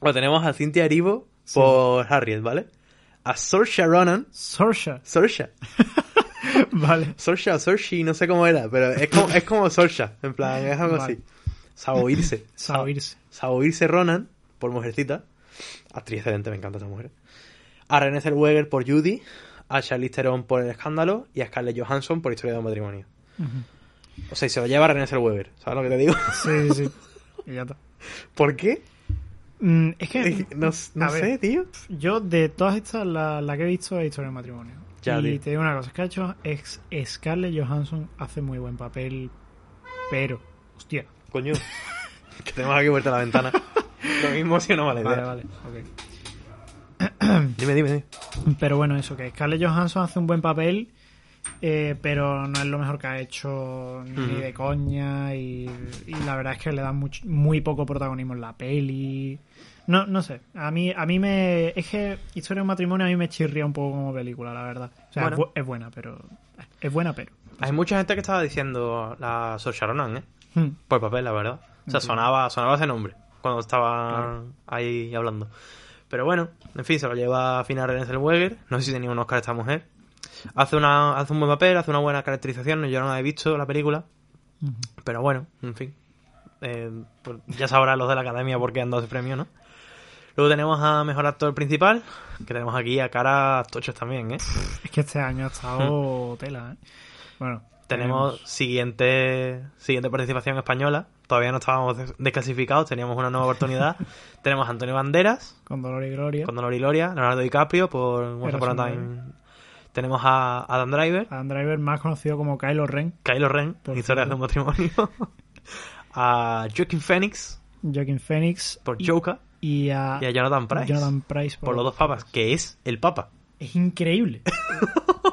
Bueno, tenemos a Cynthia Erivo por Harriet, ¿vale? A Saoirse Ronan. Sorsha. [LAUGHS] Saoirse. vale. Saoirse Saoirse, no sé cómo era, pero es como, es como Saoirse, en plan, es algo Vale. así. Saoirse. [LAUGHS] Saoirse. Saoirse Ronan por Mujercita. Actriz excelente, me encanta esa mujer. A Renée Zellweger por Judy. A Charlize Theron por El Escándalo. Y a Scarlett Johansson por Historia de un matrimonio. O sea, y se lo lleva a Renée Zellweger, ¿sabes lo que te digo? Sí, sí, sí. Y ya está. ¿Por qué? Mm, es que No, no A ver. sé, tío. yo de todas estas, la, la que he visto es Historia del Matrimonio. Ya, y tío. te digo una cosa, es que ha hecho es, Scarlett Johansson hace muy buen papel, pero, hostia. Coño. [LAUGHS] que tenemos aquí vuelta la ventana. [LAUGHS] Lo mismo si no vale. Vale, idea. vale, ok. Dime, dime, dime. Pero bueno, eso, que Scarlett Johansson hace un buen papel, eh, pero no es lo mejor que ha hecho ni de coña. Y, y la verdad es que le dan much- muy poco protagonismo en la peli. No, no sé. A mí, a mí me. Es que Historia de un matrimonio a mí me chirría un poco como película, la verdad. O sea, Bueno. es bu- es buena, pero. Es buena, pero. Hay mucha gente que estaba diciendo la Saoirse Ronan, ¿eh? Hmm. Por papel, la verdad. O sea, sonaba, sonaba ese nombre cuando estaba Claro. ahí hablando. Pero bueno, en fin, se lo lleva a final Renée Zellweger. No sé si tenía un Oscar esta mujer. Hace, una, hace un buen papel, hace una buena caracterización. Yo no la he visto, la película. Pero bueno, en fin. Eh, pues ya sabrán los de la academia por qué han dado ese premio, ¿no? Luego tenemos a Mejor Actor Principal, que tenemos aquí a cara tochos también, ¿eh? Es que este año ha estado [LAUGHS] tela, ¿eh? Bueno. Tenemos siguiente, siguiente participación española. Todavía no estábamos des- desclasificados, teníamos una nueva oportunidad. [LAUGHS] tenemos a Antonio Banderas, Con Dolor y Gloria. con Dolor y Gloria, Leonardo DiCaprio por Once Upon a Time. Tenemos a Adam Driver, Adam Driver, más conocido como Kylo Ren. Kylo Ren, Por Historias de un matrimonio. [LAUGHS] a Joaquin Phoenix Joaquin Phoenix. por y- Joker Y a, y a Jonathan Price Jonathan Price por los dos papas, que es el papa. Es increíble. [LAUGHS]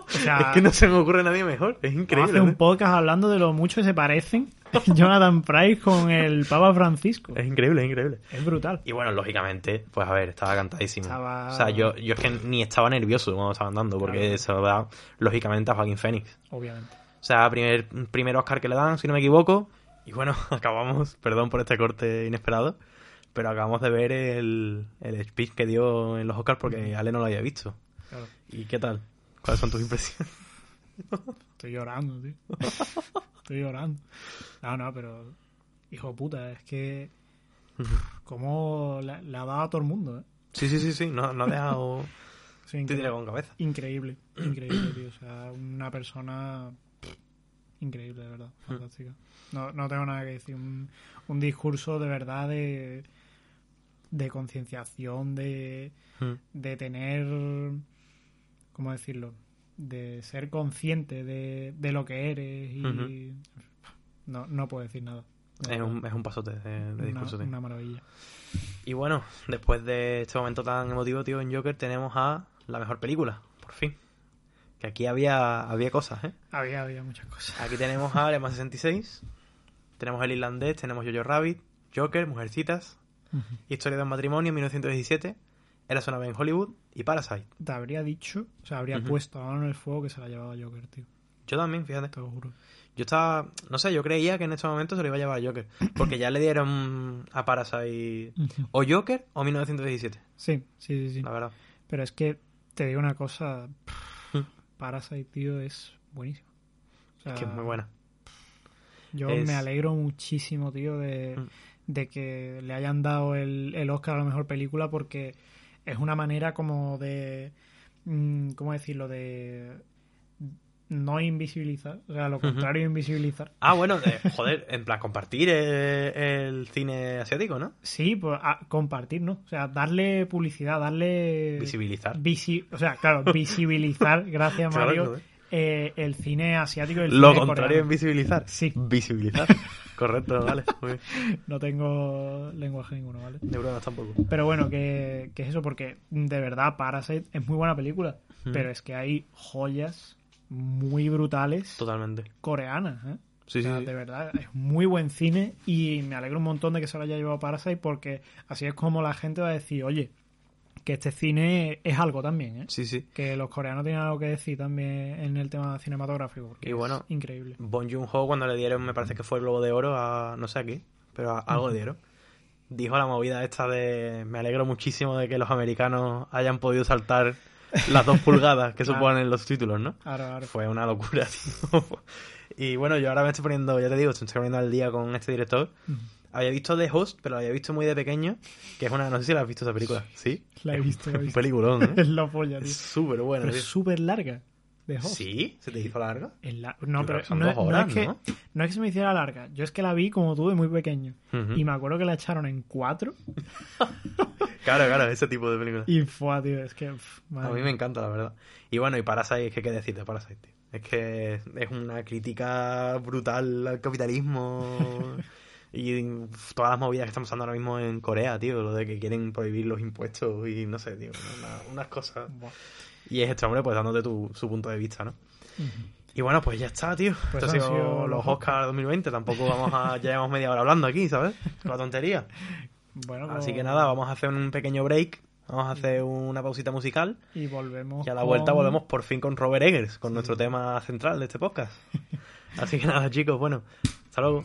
O sea, es que no se me ocurre nadie mejor, es increíble. hacer un podcast hablando de lo mucho que se parecen [LAUGHS] Jonathan Price con el Papa Francisco. Es increíble, es increíble. Es brutal. Y bueno, lógicamente, pues a ver, estaba cantadísimo. Estaba- O sea, yo, yo es que ni estaba nervioso cuando estaban dando, porque Claro. se lo da, lógicamente, a Joaquín Phoenix. Obviamente. O sea, primer, primer Oscar que le dan, si no me equivoco. Y bueno, [LAUGHS] acabamos, perdón por este corte inesperado, pero acabamos de ver el, el speech que dio en los Oscars porque Ale no lo había visto. Claro. ¿Y qué tal? ¿Cuáles son tus impresiones? Estoy llorando, tío. Estoy llorando. No, no, pero. Hijo de puta, es que. Cómo le, le ha dado a todo el mundo, ¿eh? Sí, sí, sí, sí, no, no ha dejado [LAUGHS] Sí, increíble. con cabeza. increíble. Increíble, tío. O sea, una persona. Increíble, de verdad. Fantástica. No, no tengo nada que decir. Un, un discurso de verdad de. de concienciación, de. De tener. ¿Cómo decirlo? De ser consciente de, de lo que eres y. No, no puedo decir nada. Es un, es un pasote de, de una, discurso, tío. una maravilla. Y bueno, después de este momento tan emotivo, tío, en Joker tenemos a la mejor película, por fin. Que aquí había, había cosas, ¿eh? Había, había muchas cosas. Aquí tenemos a Alemán 66, tenemos El Irlandés, tenemos Jojo Rabbit, Joker, Mujercitas, Historia de un matrimonio, 1917, Eras una vez en Hollywood y Parasite. Te habría dicho, o sea, habría puesto a mano en el fuego que se la llevaba Joker, tío. Yo también, fíjate. Te lo juro. Yo estaba, no sé, yo creía que en este momento se lo iba a llevar a Joker. Porque ya le dieron a Parasite o Joker o 1917, Sí, sí, sí, sí. la verdad. Pero es que te digo una cosa. Mm. Parasite, tío, es buenísimo. O sea, Es que es muy buena. Yo Es- me alegro muchísimo, tío, de, Mm. de que le hayan dado el, el Oscar a la mejor película porque es una manera como de. mm, ¿Cómo decirlo? De no invisibilizar. O sea, lo contrario de invisibilizar. Ah, bueno, eh, joder, en plan, compartir eh, el cine asiático, ¿no? Sí, pues a- compartir, ¿no? O sea, darle publicidad, darle. Visibilizar. Visi- o sea, claro, [LAUGHS] visibilizar, gracias Claro, Mario, eh, el cine asiático y el Lo cine contrario coreano. en visibilizar. Sí. Visibilizar. [LAUGHS] Correcto, vale. Muy bien. [LAUGHS] No tengo lenguaje ninguno, ¿vale? Neuronas tampoco. Pero bueno, que, que es eso, porque de verdad Parasite es muy buena película, Mm. pero es que hay joyas muy brutales Totalmente. coreanas, ¿eh? Sí, O sea, sí, sí. de verdad, es muy buen cine y me alegro un montón de que se lo haya llevado Parasite porque así es como la gente va a decir, oye, que este cine es algo también, ¿eh? Sí, sí. Que los coreanos tienen algo que decir también en el tema cinematográfico, Y bueno, es increíble. Bon Joon-ho cuando le dieron, me parece que fue el Globo de Oro a, no sé aquí, pero a- algo le dieron. Dijo la movida esta de, me alegro muchísimo de que los americanos hayan podido saltar las dos pulgadas que [LAUGHS] Claro. suponen los títulos, ¿no? Ahora, ahora. Fue una locura, [LAUGHS] tío. Y bueno, yo ahora me estoy poniendo, ya te digo, estoy poniendo al día con este director. Había visto The Host, pero lo había visto muy de pequeño, que es una, no sé si la has visto esa película. ¿Sí? La he visto, la he Un visto. peliculón, [LAUGHS] Es ¿eh? la polla, tío. Es súper bueno, Pero es súper larga. De Host. ¿Sí? ¿Se te hizo larga? Es la- No, Yo pero que son no, dos no horas, es que, ¿no? ¿no? es que se me hiciera larga. Yo es que la vi como tú de muy pequeño. Ujú. Y me acuerdo que la echaron en cuatro. [LAUGHS] Claro, claro, ese tipo de películas. Y fue, tío, es que. pff, A madre mí me encanta, la verdad. Y bueno, y Parasite, es que qué decir de Parasite, tío. Es que es una crítica brutal al capitalismo [LAUGHS] y todas las movidas que están pasando ahora mismo en Corea, tío. Lo de que quieren prohibir los impuestos y no sé, tío. una- unas cosas. Y es este hombre, pues dándote tu, su punto de vista, ¿no? Y bueno, pues ya está, tío. Pues Esto ha han sido sido los Oscars 2020. Tampoco vamos a. Ya llevamos media hora hablando aquí, ¿sabes? Con [LAUGHS] la tontería. Bueno, Así pues- que nada, vamos a hacer un pequeño break. Vamos a hacer una pausita musical. Y volvemos. Y a la con- vuelta volvemos por fin con Robert Eggers, con nuestro tema central de este podcast. Así que nada, chicos, bueno, hasta luego.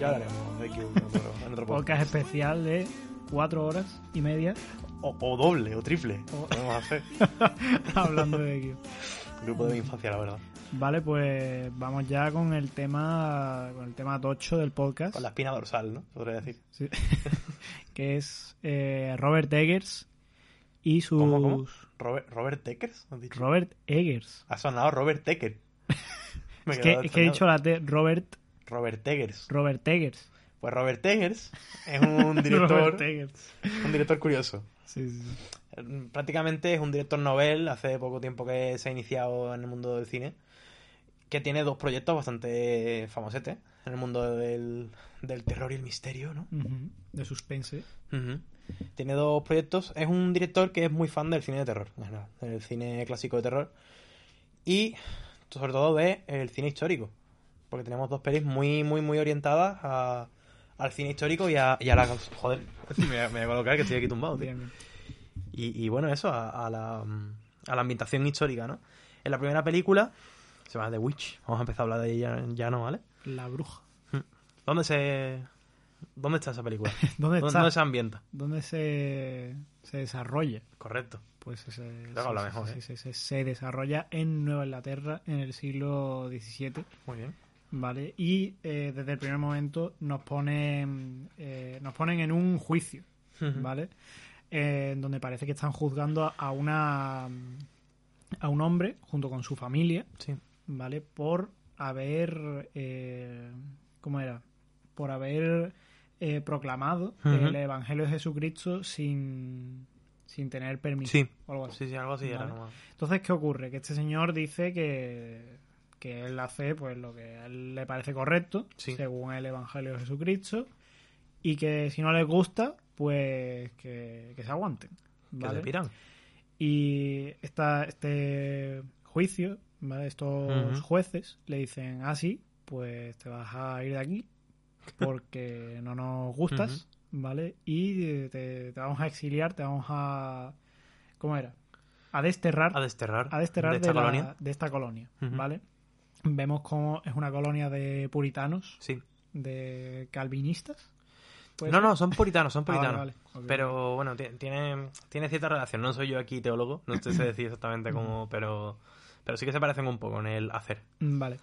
Ya hablaremos en otro, en otro podcast. Podcast especial de cuatro horas y media O, o doble, o triple. O- Podemos hacer. [LAUGHS] hablando de Q. Grupo de mi infancia, la verdad. Vale, pues vamos ya con el tema con el tema tocho del podcast, Con la espina dorsal, ¿no? Podría decir. Sí. [LAUGHS] que es eh, Robert Eggers y sus ¿Cómo, cómo? Robert, Robert Teckers, ¿has dicho? Robert Eggers. Ha sonado Robert [LAUGHS] he Es que, es que he dicho la T, Robert Robert Eggers. Robert Eggers. Pues Robert Eggers es un [LAUGHS] director, un director curioso. Sí, sí, sí. Prácticamente es un director novel, hace poco tiempo que se ha iniciado en el mundo del cine, que tiene dos proyectos bastante famosetes en el mundo del, del terror y el misterio, ¿no? De suspense. Tiene dos proyectos. Es un director que es muy fan del cine de terror, del cine clásico de terror. Y sobre todo de el cine histórico. Porque tenemos dos pelis muy, muy, muy orientadas a- al cine histórico y a, y a la... Joder, [LAUGHS] me, voy a- me voy a colocar que estoy aquí tumbado, tío. Y, y bueno, eso, a, a la, a la ambientación histórica, ¿no? En la primera película, se llama The Witch. Vamos a empezar a hablar de ella ya, ¿no? ¿Vale? La bruja. ¿Dónde se... ¿Dónde está esa película? [LAUGHS] ¿Dónde está? ¿Dónde se ambienta? ¿Dónde se, se desarrolla? Correcto. Pues mejor, sí, ¿eh? sí, se desarrolla en Nueva Inglaterra en el siglo XVII, Muy bien. ¿Vale? Y eh, desde el primer momento nos ponen, eh, nos ponen en un juicio, ¿vale? Eh, en donde parece que están juzgando a- una a un hombre junto con su familia, Sí. ¿vale? Por haber, eh, ¿cómo era? Por haber eh, proclamado el Evangelio de Jesucristo sin, sin tener permiso. Sí. o algo así. Sí, sí, algo así era nomás. Entonces, ¿qué ocurre? Que este señor dice que, que él hace pues lo que a él le parece correcto, Sí. según el Evangelio de Jesucristo, y que si no les gusta, pues que, que se aguanten. Que ¿vale? se piran. Y esta, este juicio, ¿vale? estos jueces le dicen, ah, sí, pues te vas a ir de aquí porque [LAUGHS] no nos gustas, ¿vale? Y te, te vamos a exiliar, te vamos a... ¿Cómo era? A desterrar, A desterrar. a desterrar de de, esta la- colonia. de esta colonia. ¿vale? Vemos cómo es una colonia de puritanos, Sí. de calvinistas. ¿Puede No, no, son puritanos, son Ah, vale, puritanos. vale. Pero bueno, ti- tiene, tiene cierta relación. No soy yo aquí teólogo, no sé decir exactamente cómo, pero, pero sí que se parecen un poco en el hacer. Mm, Vale.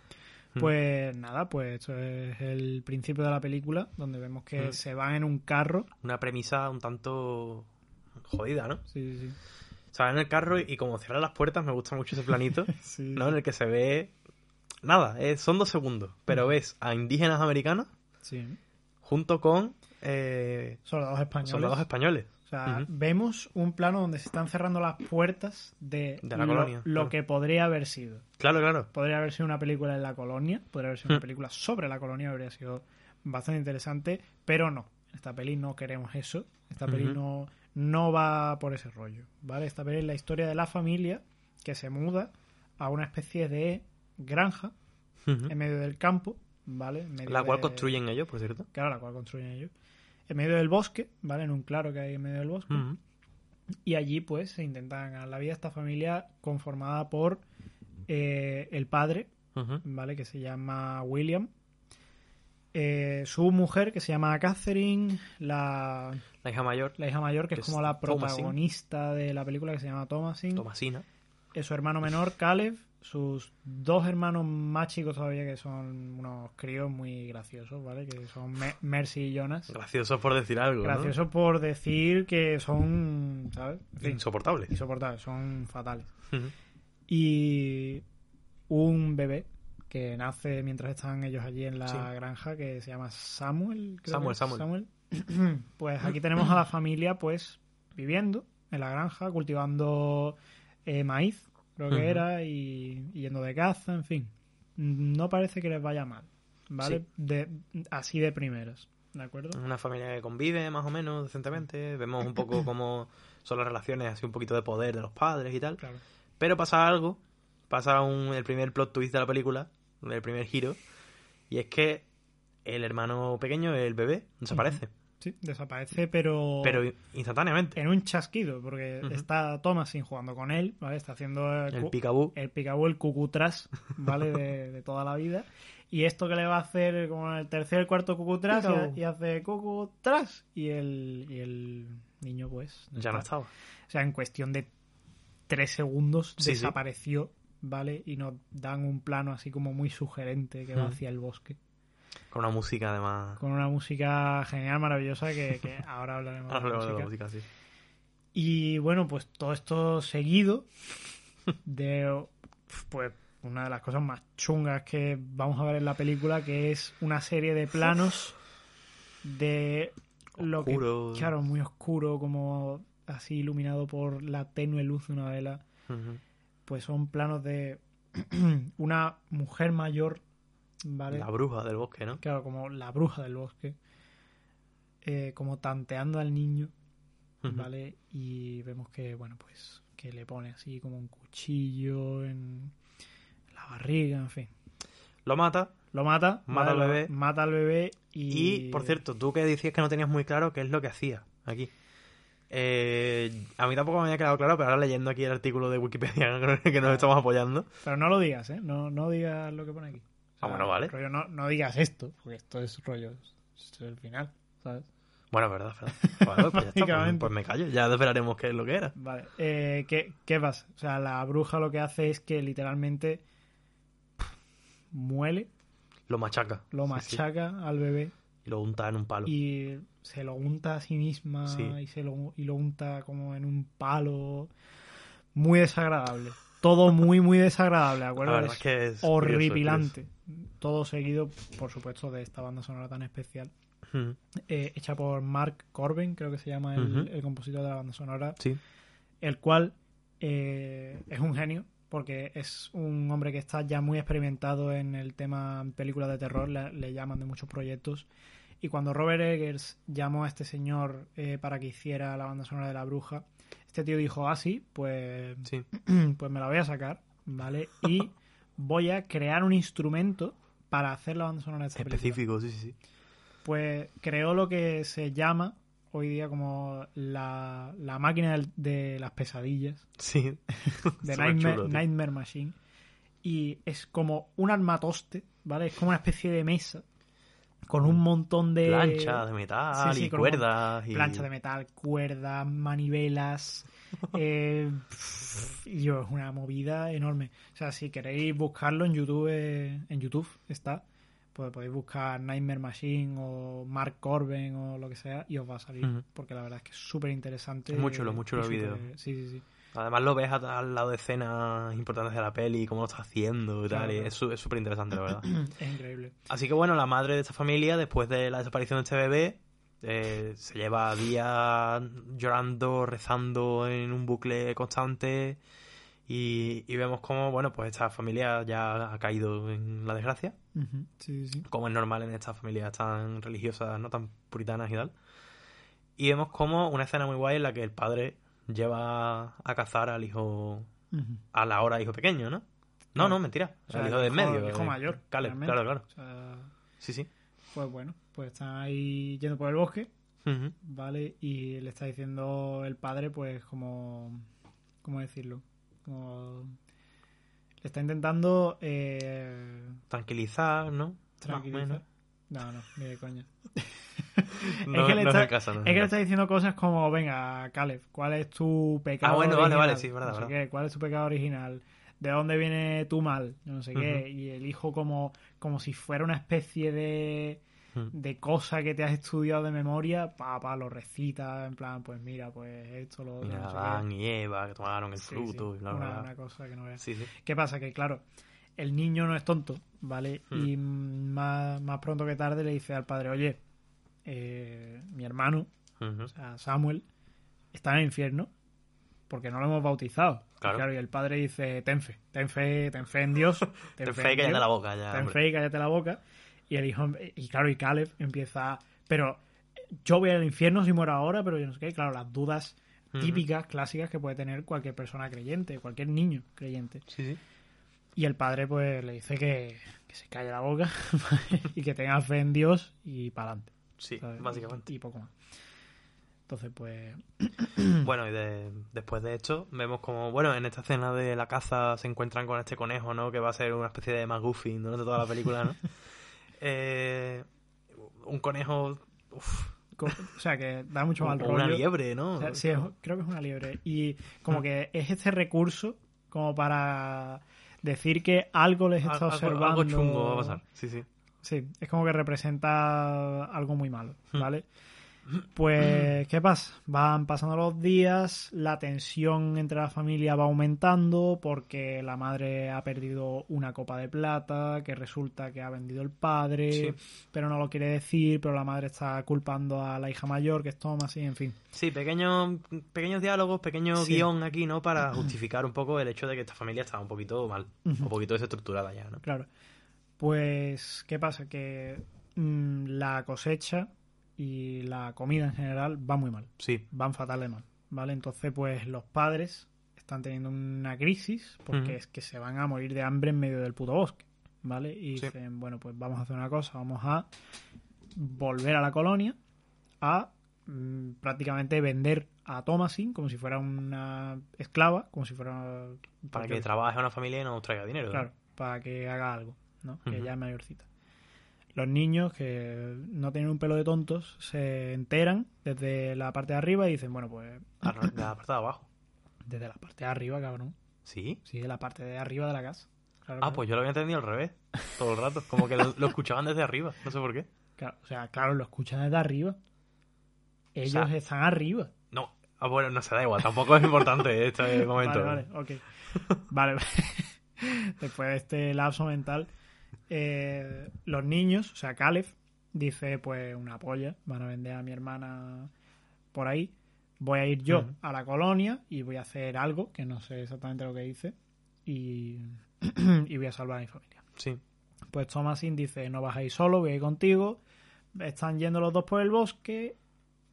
Mm. Pues nada, pues esto es el principio de la película, donde vemos que Mm. se van en un carro. Una premisa un tanto jodida, ¿no? Sí, sí, O sea, en el carro y como cierran las puertas, me gusta mucho ese planito, [LAUGHS] sí. ¿no? En el que se ve... Nada, eh, son dos segundos, pero ves a indígenas americanos Sí. junto con eh, Soldados españoles. soldados españoles. O sea, vemos un plano donde se están cerrando las puertas de, De la lo, colonia, lo claro. que podría haber sido. Claro, claro. Podría haber sido una película en la colonia, podría haber sido una película sobre la colonia, habría sido bastante interesante, pero no. Esta peli no queremos eso. Esta peli no, no va por ese rollo, ¿vale? Esta peli es la historia de la familia que se muda a una especie de granja en medio del campo, ¿vale? En medio La cual de- construyen ellos, por cierto. Claro, la cual construyen ellos. En medio del bosque, ¿vale? En un claro que hay en medio del bosque. Y allí, pues, se intentan ganar la vida esta familia conformada por eh, el padre. ¿vale? Que se llama William. eh, su mujer, que se llama Catherine, la, La hija mayor, la hija mayor, que Que es como la Thomasin. protagonista de la película, que se llama Thomasin. Tomasina. Eh, su hermano menor, Caleb. Sus dos hermanos más chicos todavía, que son unos críos muy graciosos, ¿vale? Que son Me- Mercy y Jonas. Gracioso por decir algo, ¿no? Gracioso por decir que son, ¿sabes? En fin, Insoportable. insoportables, son fatales. Y un bebé que nace mientras están ellos allí en la Sí. granja que se llama Samuel. creo Samuel, es, Samuel. [CLEARS THROAT] pues aquí tenemos a la familia pues viviendo en la granja, cultivando eh, maíz, creo que era, y, y yendo de caza, en fin. No parece que les vaya mal, ¿vale? Sí. De, así de primeras, ¿de acuerdo? Una familia que convive más o menos decentemente. Vemos un poco cómo son las relaciones, así un poquito de poder de los padres y tal. Claro. Pero pasa algo. Pasa un, el primer plot twist de la película, el primer giro. Y es que el hermano pequeño, el bebé, desaparece. Sí, desaparece, pero... Pero instantáneamente. en un chasquido, porque Ujú. está Thomasin jugando con él, ¿vale? Está haciendo El cu- picabú. el picabú, el cucutras, ¿vale? De, de toda la vida. Y esto que le va a hacer como el tercer, cuarto cucutras y, y hace cucutras y el, y el niño pues... Ya no está. estaba. O sea, en cuestión de tres segundos Sí, sí. desapareció, ¿vale? Y nos dan un plano así como muy sugerente que va hacia el bosque. Con una música además. Con una música genial, maravillosa, que, que [LAUGHS] ahora hablaremos Ahora de la hablamos de la música. sí. Y bueno, pues todo esto seguido de pues una de las cosas más chungas que vamos a ver en la película, que es una serie de planos de lo Oscuro. que, claro, muy oscuro, como así iluminado por la tenue luz de una vela. Pues son planos de [CLEARS THROAT] una mujer mayor, ¿vale? La bruja del bosque, ¿no? Claro, como la bruja del bosque, eh, como tanteando al niño. ¿vale? Y vemos que, bueno, pues que le pone así como un cuchillo en la barriga, en fin. Lo mata. Lo mata, Mata ¿vale? al bebé. Mata al bebé y... Y, por cierto, tú que decías que no tenías muy claro qué es lo que hacía aquí. Eh, a mí tampoco me había quedado claro, pero ahora leyendo aquí el artículo de Wikipedia [LAUGHS] que nos estamos apoyando. Pero no lo digas, ¿eh? No, no digas lo que pone aquí. O Ah, bueno, vale. rollo, no, no digas esto, porque esto es rollo, esto es el final, ¿sabes? Bueno, verdad, verdad. [LAUGHS] Bueno, pues ya está, pues, pues me callo, ya esperaremos qué es lo que era. Vale, eh, ¿qué, ¿qué pasa? O sea, la bruja lo que hace es que literalmente muele, Lo machaca. lo Sí, sí. machaca al bebé Y lo unta en un palo. y se lo unta a sí misma Sí. y, se lo, y lo unta como en un palo. Muy desagradable. Todo muy, muy desagradable, ¿de acuerdo? verdad Es es que es curioso, horripilante. Todo seguido, por supuesto, de esta banda sonora tan especial. eh, hecha por Mark Corbin, creo que se llama el, compositor de la banda sonora. Sí. el cual eh, es un genio porque es un hombre que está ya muy experimentado en el tema películas de terror, le, le llaman de muchos proyectos. Y cuando Robert Eggers llamó a este señor eh, para que hiciera la banda sonora de La Bruja, este tío dijo, ah, sí, pues, Sí. [CLEARS THROAT] pues me la voy a sacar, ¿vale? Y [LAUGHS] voy a crear un instrumento para hacer la banda sonora de esta película Específico, sí, sí, sí. pues creó lo que se llama hoy día como la, la máquina de las pesadillas, Sí. [LAUGHS] de chulo. Nightmare Machine. Y es como un armatoste, ¿vale? Es como una especie de mesa con un montón de... Plancha de metal Sí, sí, y cuerdas. Y... Plancha de metal, cuerdas, manivelas. [LAUGHS] eh, y yo, es una movida enorme. O sea, si queréis buscarlo en YouTube, eh, en YouTube está. Pues podéis buscar Nightmare Machine o Mark Corben o lo que sea y os va a salir. Porque la verdad es que es súper interesante. Es muy chulo, muy chulo y el súper- vídeo. Sí, sí, sí. Además lo ves al lado de escenas importantes de la peli, cómo lo está haciendo y Claro, tal. y claro. es súper interesante, la verdad. [CLEARS THROAT] Es increíble. Así que bueno, la madre de esta familia, después de la desaparición de este bebé, eh, se lleva días llorando, rezando en un bucle constante y, y vemos cómo, bueno, pues esta familia ya ha caído en la desgracia, sí, sí. como es normal en estas familias tan religiosas, no tan puritanas y tal. Y vemos como una escena muy guay en la que el padre lleva a cazar al hijo, a la hora hijo pequeño, ¿no? No, Claro. no, mentira. O sea, hijo el de hijo- medio. el hijo eh, mayor, Caleb, claro, claro. O sea, Sí, sí. pues bueno, pues están ahí yendo por el bosque. ¿vale? Y le está diciendo el padre, pues, como. ¿Cómo decirlo? Como. Le está intentando. Eh, Tranquilizar, ¿no? tranquilizar. Más o No, no, ni de coña. [LAUGHS] [LAUGHS] No, que le no está- es el caso, no Es es que le está diciendo cosas como: Venga, Caleb, ¿cuál es tu pecado? Ah, bueno, vale, original? vale, sí, verdad, No sé verdad. qué, ¿Cuál es tu pecado original? ¿De dónde viene tu mal? No sé qué. Y el hijo, como, como si fuera una especie de Hmm. de cosa que te has estudiado de memoria, papá lo recita, en plan, pues mira, pues esto, lo otro, no Adán y Eva que tomaron el. Sí, fruto sí, y bla, bla, una, bla. una cosa que no veas. Sí. ¿Qué pasa? Que claro, el niño no es tonto, ¿vale? Hmm. Y más, más pronto que tarde le dice al padre, oye, eh, mi hermano, Ujú. o sea, Samuel, está en el infierno porque no lo hemos bautizado. Y Claro. y el padre dice, ten fe, ten fe, ten fe en Dios. [LAUGHS] Ten, Ten fe y cállate Dios". la boca ya. Ten hombre. fe y cállate la boca. Y el hijo, y claro, y Caleb empieza, pero yo voy al infierno si muero ahora, pero yo no sé qué. Claro, las dudas típicas, clásicas que puede tener cualquier persona creyente, cualquier niño creyente. Sí, sí. Y el padre pues le dice que, que se calle la boca [LAUGHS] y que tenga fe en Dios y para adelante. Sí, básicamente. Y poco más. Entonces, pues... [CLEARS THROAT] Bueno, y de- después de esto, vemos como, bueno, en esta escena de la caza se encuentran con este conejo, ¿no? Que va a ser una especie de McGuffin durante toda la película, ¿no? [LAUGHS] Eh, un conejo, uf, O sea, que da mucho mal rollo. una liebre, ¿no? O sea, sí, es- creo que es una liebre. Y como que es este recurso como para decir que algo les está algo, observando. algo chungo va a pasar. Sí, sí. Sí, es como que representa algo muy malo, Hmm. ¿vale? Pues, ¿qué pasa? Van pasando los días, la tensión entre la familia va aumentando porque la madre ha perdido una copa de plata, que resulta que ha vendido el padre, Sí. pero no lo quiere decir, pero la madre está culpando a la hija mayor, que es Thomas, y en fin. Sí, pequeños, pequeños diálogos, pequeño Sí. guion aquí, ¿no? Para justificar un poco el hecho de que esta familia estaba un poquito mal, un poquito desestructurada ya, ¿no? Claro. Pues, ¿qué pasa? Que mm, la cosecha y la comida en general va muy mal. Sí, van fatal de mal, ¿vale? Entonces, pues los padres están teniendo una crisis porque es que se van a morir de hambre en medio del puto bosque, ¿vale? Y Sí. dicen, bueno, pues vamos a hacer una cosa, vamos a volver a la colonia a mm, prácticamente vender a Thomasin como si fuera una esclava, como si fuera... para que trabaje una familia y nos traiga dinero. ¿no? Claro, para que haga algo, ¿no? Que ya es mayorcita. Los niños que no tienen un pelo de tontos se enteran desde la parte de arriba y dicen, bueno, pues [CLEARS THROAT] Ah, no, de la parte de abajo. desde la parte de arriba, cabrón. ¿Sí? Sí, de la parte de arriba de la casa. Claro, Ah, claro. pues yo lo había entendido al revés, todo el rato. Como que lo, lo escuchaban desde arriba, no sé por qué. Claro, o sea, claro, lo escuchan desde arriba. Ellos sea, están arriba. No, ah, bueno, no se da igual, tampoco es importante este [LAUGHS] momento. Vale, vale, ok. [LAUGHS] Vale, [LAUGHS] después de este lapso mental, eh, los niños, o sea, Caleb, dice, pues, una polla, van a vender a mi hermana por ahí. Voy a ir yo a la colonia y voy a hacer algo, que no sé exactamente lo que dice, y, [CLEARS THROAT] y voy a salvar a mi familia. Sí, Pues Thomasin dice, no vas a ir solo, voy a ir contigo. Están yendo los dos por el bosque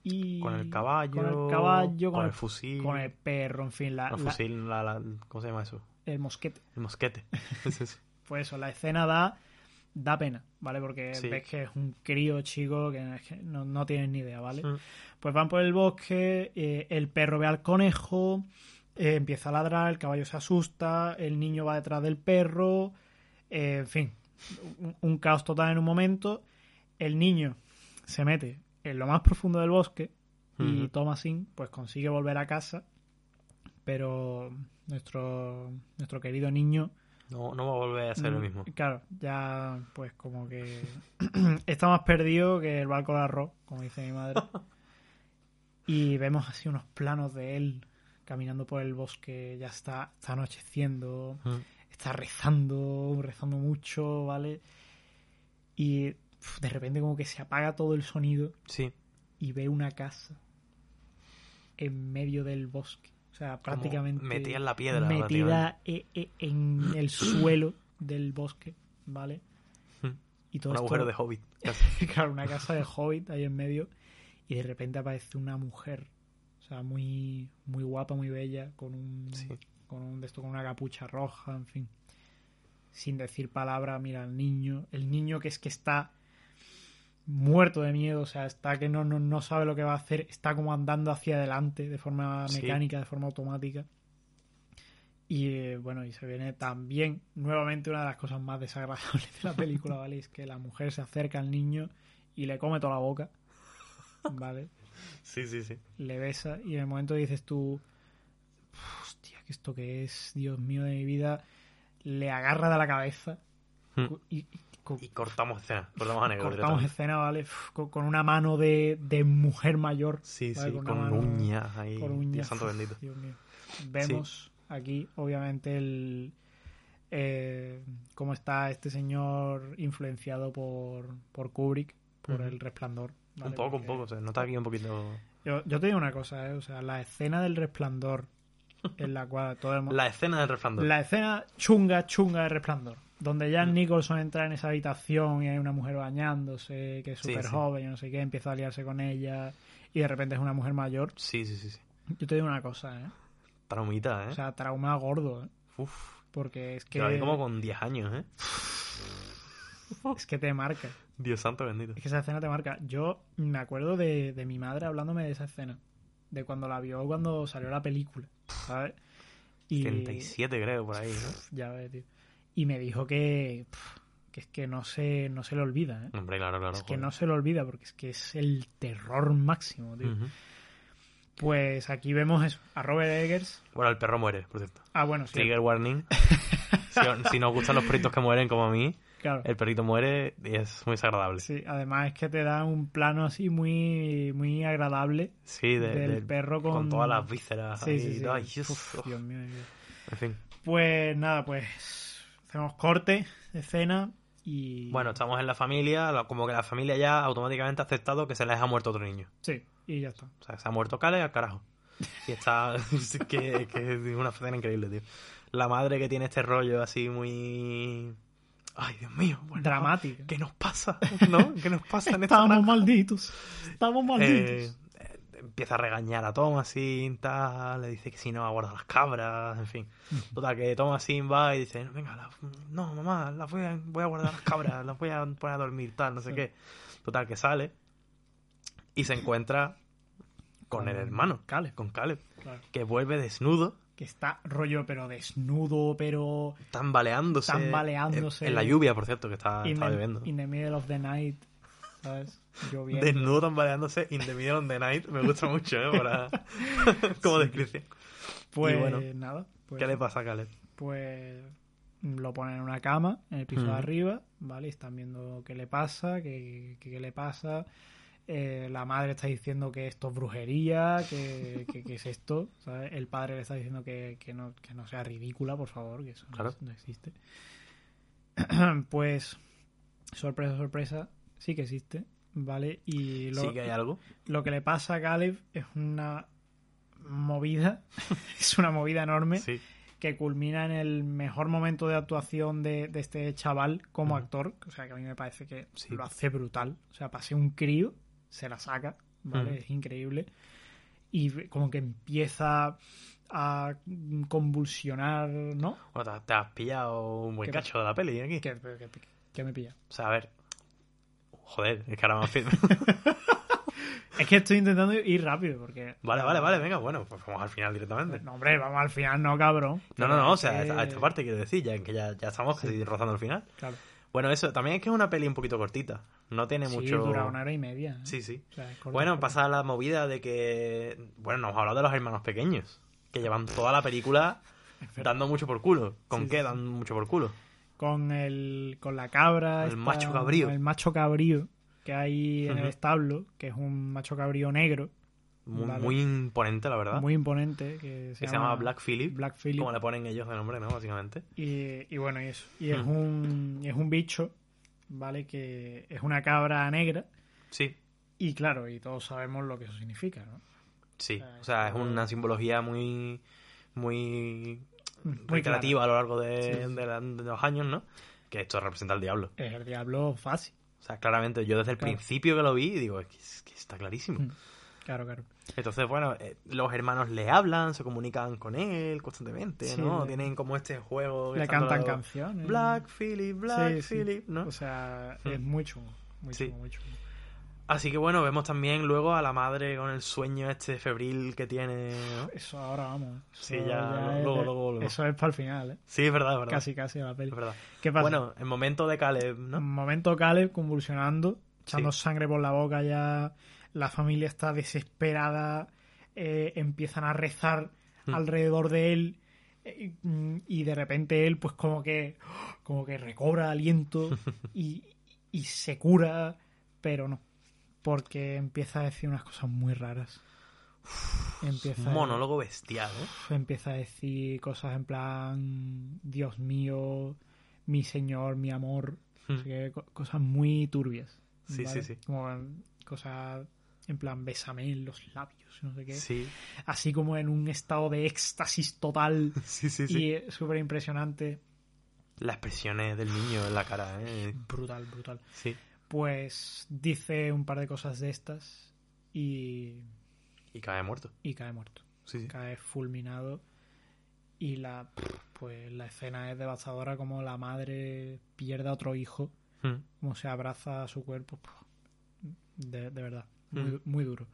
y... con el caballo, Con el caballo, con, el fusil, con el perro, en fin, la, el la- fusil, la- la- ¿cómo se llama eso? el mosquete. El mosquete. [LAUGHS] Sí, sí. Pues eso, la escena da, da pena, ¿vale? Porque Sí. ves que es un crío chico que, no, no tienes ni idea, ¿vale? Mm. Pues van por el bosque, eh, el perro ve al conejo, eh, empieza a ladrar, el caballo se asusta, el niño va detrás del perro, eh, en fin, un, un caos total en un momento. El niño se mete en lo más profundo del bosque y Ujú. Thomasin pues consigue volver a casa, pero nuestro, nuestro querido niño No, no va a volver a ser lo Mm, mismo. Claro, ya pues como que [CLEARS THROAT] está más perdido que el barco de arroz, como dice mi madre. [LAUGHS] y vemos así unos planos de él caminando por el bosque, ya está, está anocheciendo, Mm. está rezando, rezando mucho, ¿vale? Y de repente como que se apaga todo el sonido Sí, y ve una casa en medio del bosque. O sea, prácticamente metida en la piedra, metida e- e- en el suelo del bosque, ¿vale? Mm. Y todo un esto- agujero de hobbit. [LAUGHS] claro, una casa de hobbit ahí en medio y de repente aparece una mujer, o sea, muy muy guapa, muy bella, con un Sí. con un de esto con una capucha roja, en fin. Sin decir palabra, mira al niño, el niño que es que está muerto de miedo, o sea, está que no, no, no sabe lo que va a hacer, está como andando hacia adelante de forma Sí. mecánica, de forma automática. Y eh, bueno, y se viene también nuevamente una de las cosas más desagradables de la [LAUGHS] película, ¿vale? Es que la mujer se acerca al niño y le come toda la boca, ¿vale? Sí, sí, sí. Le besa y en el momento dices tú, hostia, que esto que es, Dios mío de mi vida, le agarra de la cabeza Hmm. y, y- Y cortamos escena, cortamos [LAUGHS] escena, ¿vale? Uf, Con, con una mano de, de mujer mayor. Sí, ¿vale? sí, con uñas ahí. con Dios uñas. santo bendito. [LAUGHS] Dios mío. Vemos aquí, obviamente, el eh, cómo está este señor influenciado por, por Kubrick, por el resplandor. ¿vale? Un poco, un Porque poco. Se nota aquí un poquito. Yo, yo te digo una cosa, ¿eh? O sea, la escena del resplandor en la cual todo el mundo... [LAUGHS] La escena del resplandor. La escena chunga, chunga de resplandor. Donde Jan. Nicholson entra en esa habitación y hay una mujer bañándose, que es Sí, súper sí. joven y no sé qué, empieza a aliarse con ella y de repente es una mujer mayor. Sí, sí, sí, sí. Yo te digo una cosa, ¿eh? Traumita, ¿eh? O sea, trauma gordo, ¿eh? Uf. Porque es que, Yo la vi como con 10 años, ¿eh? [LAUGHS] es que te marca. Dios santo bendito. Es que esa escena te marca. Yo me acuerdo de, de mi madre hablándome de esa escena. De cuando la vio cuando salió la película, ¿sabes? Y 37 creo, por ahí, ¿no? ya ves, tío. Y me dijo que, que es que no se, no se le olvida, ¿eh? Hombre, claro, claro. Es que no se le olvida porque es que es el terror máximo, tío. Pues aquí vemos eso, a Robert Eggers. Bueno, el perro muere, por cierto. Ah, bueno, sí. Trigger warning. [LAUGHS] si, si nos gustan los perritos que mueren como a mí, Claro. El perrito muere y es muy desagradable. Sí, Sí, además es que te da un plano así muy, muy agradable. de- Del perro con- todas las vísceras. Sí, ahí, sí, sí. ay, Dios. Uf, Dios mío. Dios mío. En fin. Pues nada, pues hacemos corte, escena y... Bueno, estamos en la familia, como que la familia ya automáticamente ha aceptado que se les ha muerto otro niño. Sí, y ya está. O sea, se ha muerto Cale al carajo. Y está. es [LAUGHS] que, que es una escena increíble, tío. La madre que tiene este rollo así muy. Ay, Dios mío. bueno, Dramática. ¿Qué nos pasa? ¿No? ¿Qué nos pasa en esta Estamos granja? malditos. Estamos malditos. Eh, empieza a regañar a Thomasin, tal, le dice que si no va a guardar las cabras, en fin. Total, que Thomasin va y dice, venga, la- no, mamá, las voy a, voy a guardar las cabras, las voy a poner a dormir, tal, no sé qué. Total, que sale y se encuentra con, el hermano, Caleb. con Caleb, Claro. que vuelve desnudo, Que está rollo, pero desnudo, pero... tambaleándose. Tambaleándose. En, en la lluvia, por cierto, que está, está the, bebiendo. in the middle of the night, ¿sabes? Lloviendo. Desnudo tambaleándose in the middle of the night. Me gusta mucho, ¿eh? Para... [LAUGHS] como descripción. Pues Y bueno, nada. Pues, ¿Qué le pasa a Caleb? Pues lo ponen en una cama, en el piso de Ujú. arriba, ¿vale? Y están viendo qué le pasa, qué, qué- qué le pasa. Eh, la madre está diciendo que esto es brujería, que, que- que es esto, ¿sabes? El padre le está diciendo que, que no, que no sea ridícula, por favor, que eso no, existe. [CLEARS THROAT] pues, sorpresa, sorpresa, sí que existe, ¿vale? Y lo, Sí que hay algo. lo que le pasa a Caleb es una movida, [LAUGHS] es una movida enorme Sí. que culmina en el mejor momento de actuación de, de este chaval como actor. O sea, que a mí me parece que Sí. lo hace brutal. O sea, pase un crío, se la saca, ¿vale? Es increíble. Y como que empieza a convulsionar, ¿no? Bueno, te, has pillado un buen ¿Qué cacho de la peli aquí. Que, que- que me pilla. O sea, a ver. Joder, es que ahora me firme. [LAUGHS] Es que estoy intentando ir rápido porque... vale, vale, vale, venga, bueno, pues vamos al final directamente. No, hombre, vamos al final, no, cabrón. No, no, no, o sea, Que- a esta parte quiero decir, ya que ya, ya estamos casi rozando el final. Claro. Bueno, eso, también es que es una peli un poquito cortita. No tiene Sí, mucho. dura una hora y media. ¿eh? Sí, sí. O sea, es corta, Bueno, corta. pasa la movida de que. Bueno, nos hemos hablado de los hermanos pequeños. Que llevan toda la película dando mucho por culo. ¿Con Sí, qué sí, dan mucho por culo? Con el con la cabra El macho cabrío. el macho cabrío que hay en el establo que es un macho cabrío negro Muy, Vale. muy imponente, la verdad. muy imponente que se, que se llama Black Phillip. Black Phillip Como le ponen ellos de nombre, ¿no? Básicamente. y, y bueno y eso y es un es un bicho vale que es una cabra negra Sí, y claro y todos sabemos lo que eso significa ¿no? sí. O sea, es una simbología muy. Muy. Muy reiterativa a lo largo de, Sí, sí. de la- de los años, ¿no? Que esto representa al diablo. es el diablo fácil O sea, claramente, yo desde el Claro. principio que lo vi, digo, es que, es que está clarísimo. Mm. claro claro Entonces, bueno, eh, los hermanos le hablan, se comunican con él constantemente, Sí, ¿no? le- Tienen como este juego. le cantan los- canciones Black Phillip, Black Sí. Phillip, ¿no? o sea Mm. es muy chungo muy chungo muy chungo Así que bueno, vemos también luego a la madre con el sueño este febril que tiene, ¿no? Eso ahora vamos. Sí, Eso ya, es luego, luego volvemos. Eso es para el final, ¿eh? Sí, es verdad, es verdad. Casi, casi a la peli. Es verdad. ¿Qué pasa? Bueno, el momento de Caleb, ¿no? momento Caleb convulsionando, echando Sí. sangre por la boca ya. La familia está desesperada. eh, empiezan a rezar Mm. alrededor de él. eh, y de repente él, pues como que. Como que recobra aliento [LAUGHS] y, y se cura. Pero no. Porque empieza a decir unas cosas muy raras. Empieza Un monólogo bestial, ¿eh? empieza a decir cosas en plan Dios mío, mi señor, mi amor, co- cosas muy turbias. Hmm. Sí, ¿vale? sí, sí. Como cosas en plan bésame en los labios, no sé qué. Sí, Así como en un estado de éxtasis total [LAUGHS] sí, sí. sí. y súper impresionante. Las expresiones del niño en la cara, ¿eh? Brutal, brutal. Sí. Pues dice un par de cosas de estas y, Y cae muerto. y cae muerto. Sí, sí. cae fulminado y la pues la escena es devastadora como la madre pierde a otro hijo Mm. como se abraza a su cuerpo de, de verdad muy, Mm. muy duro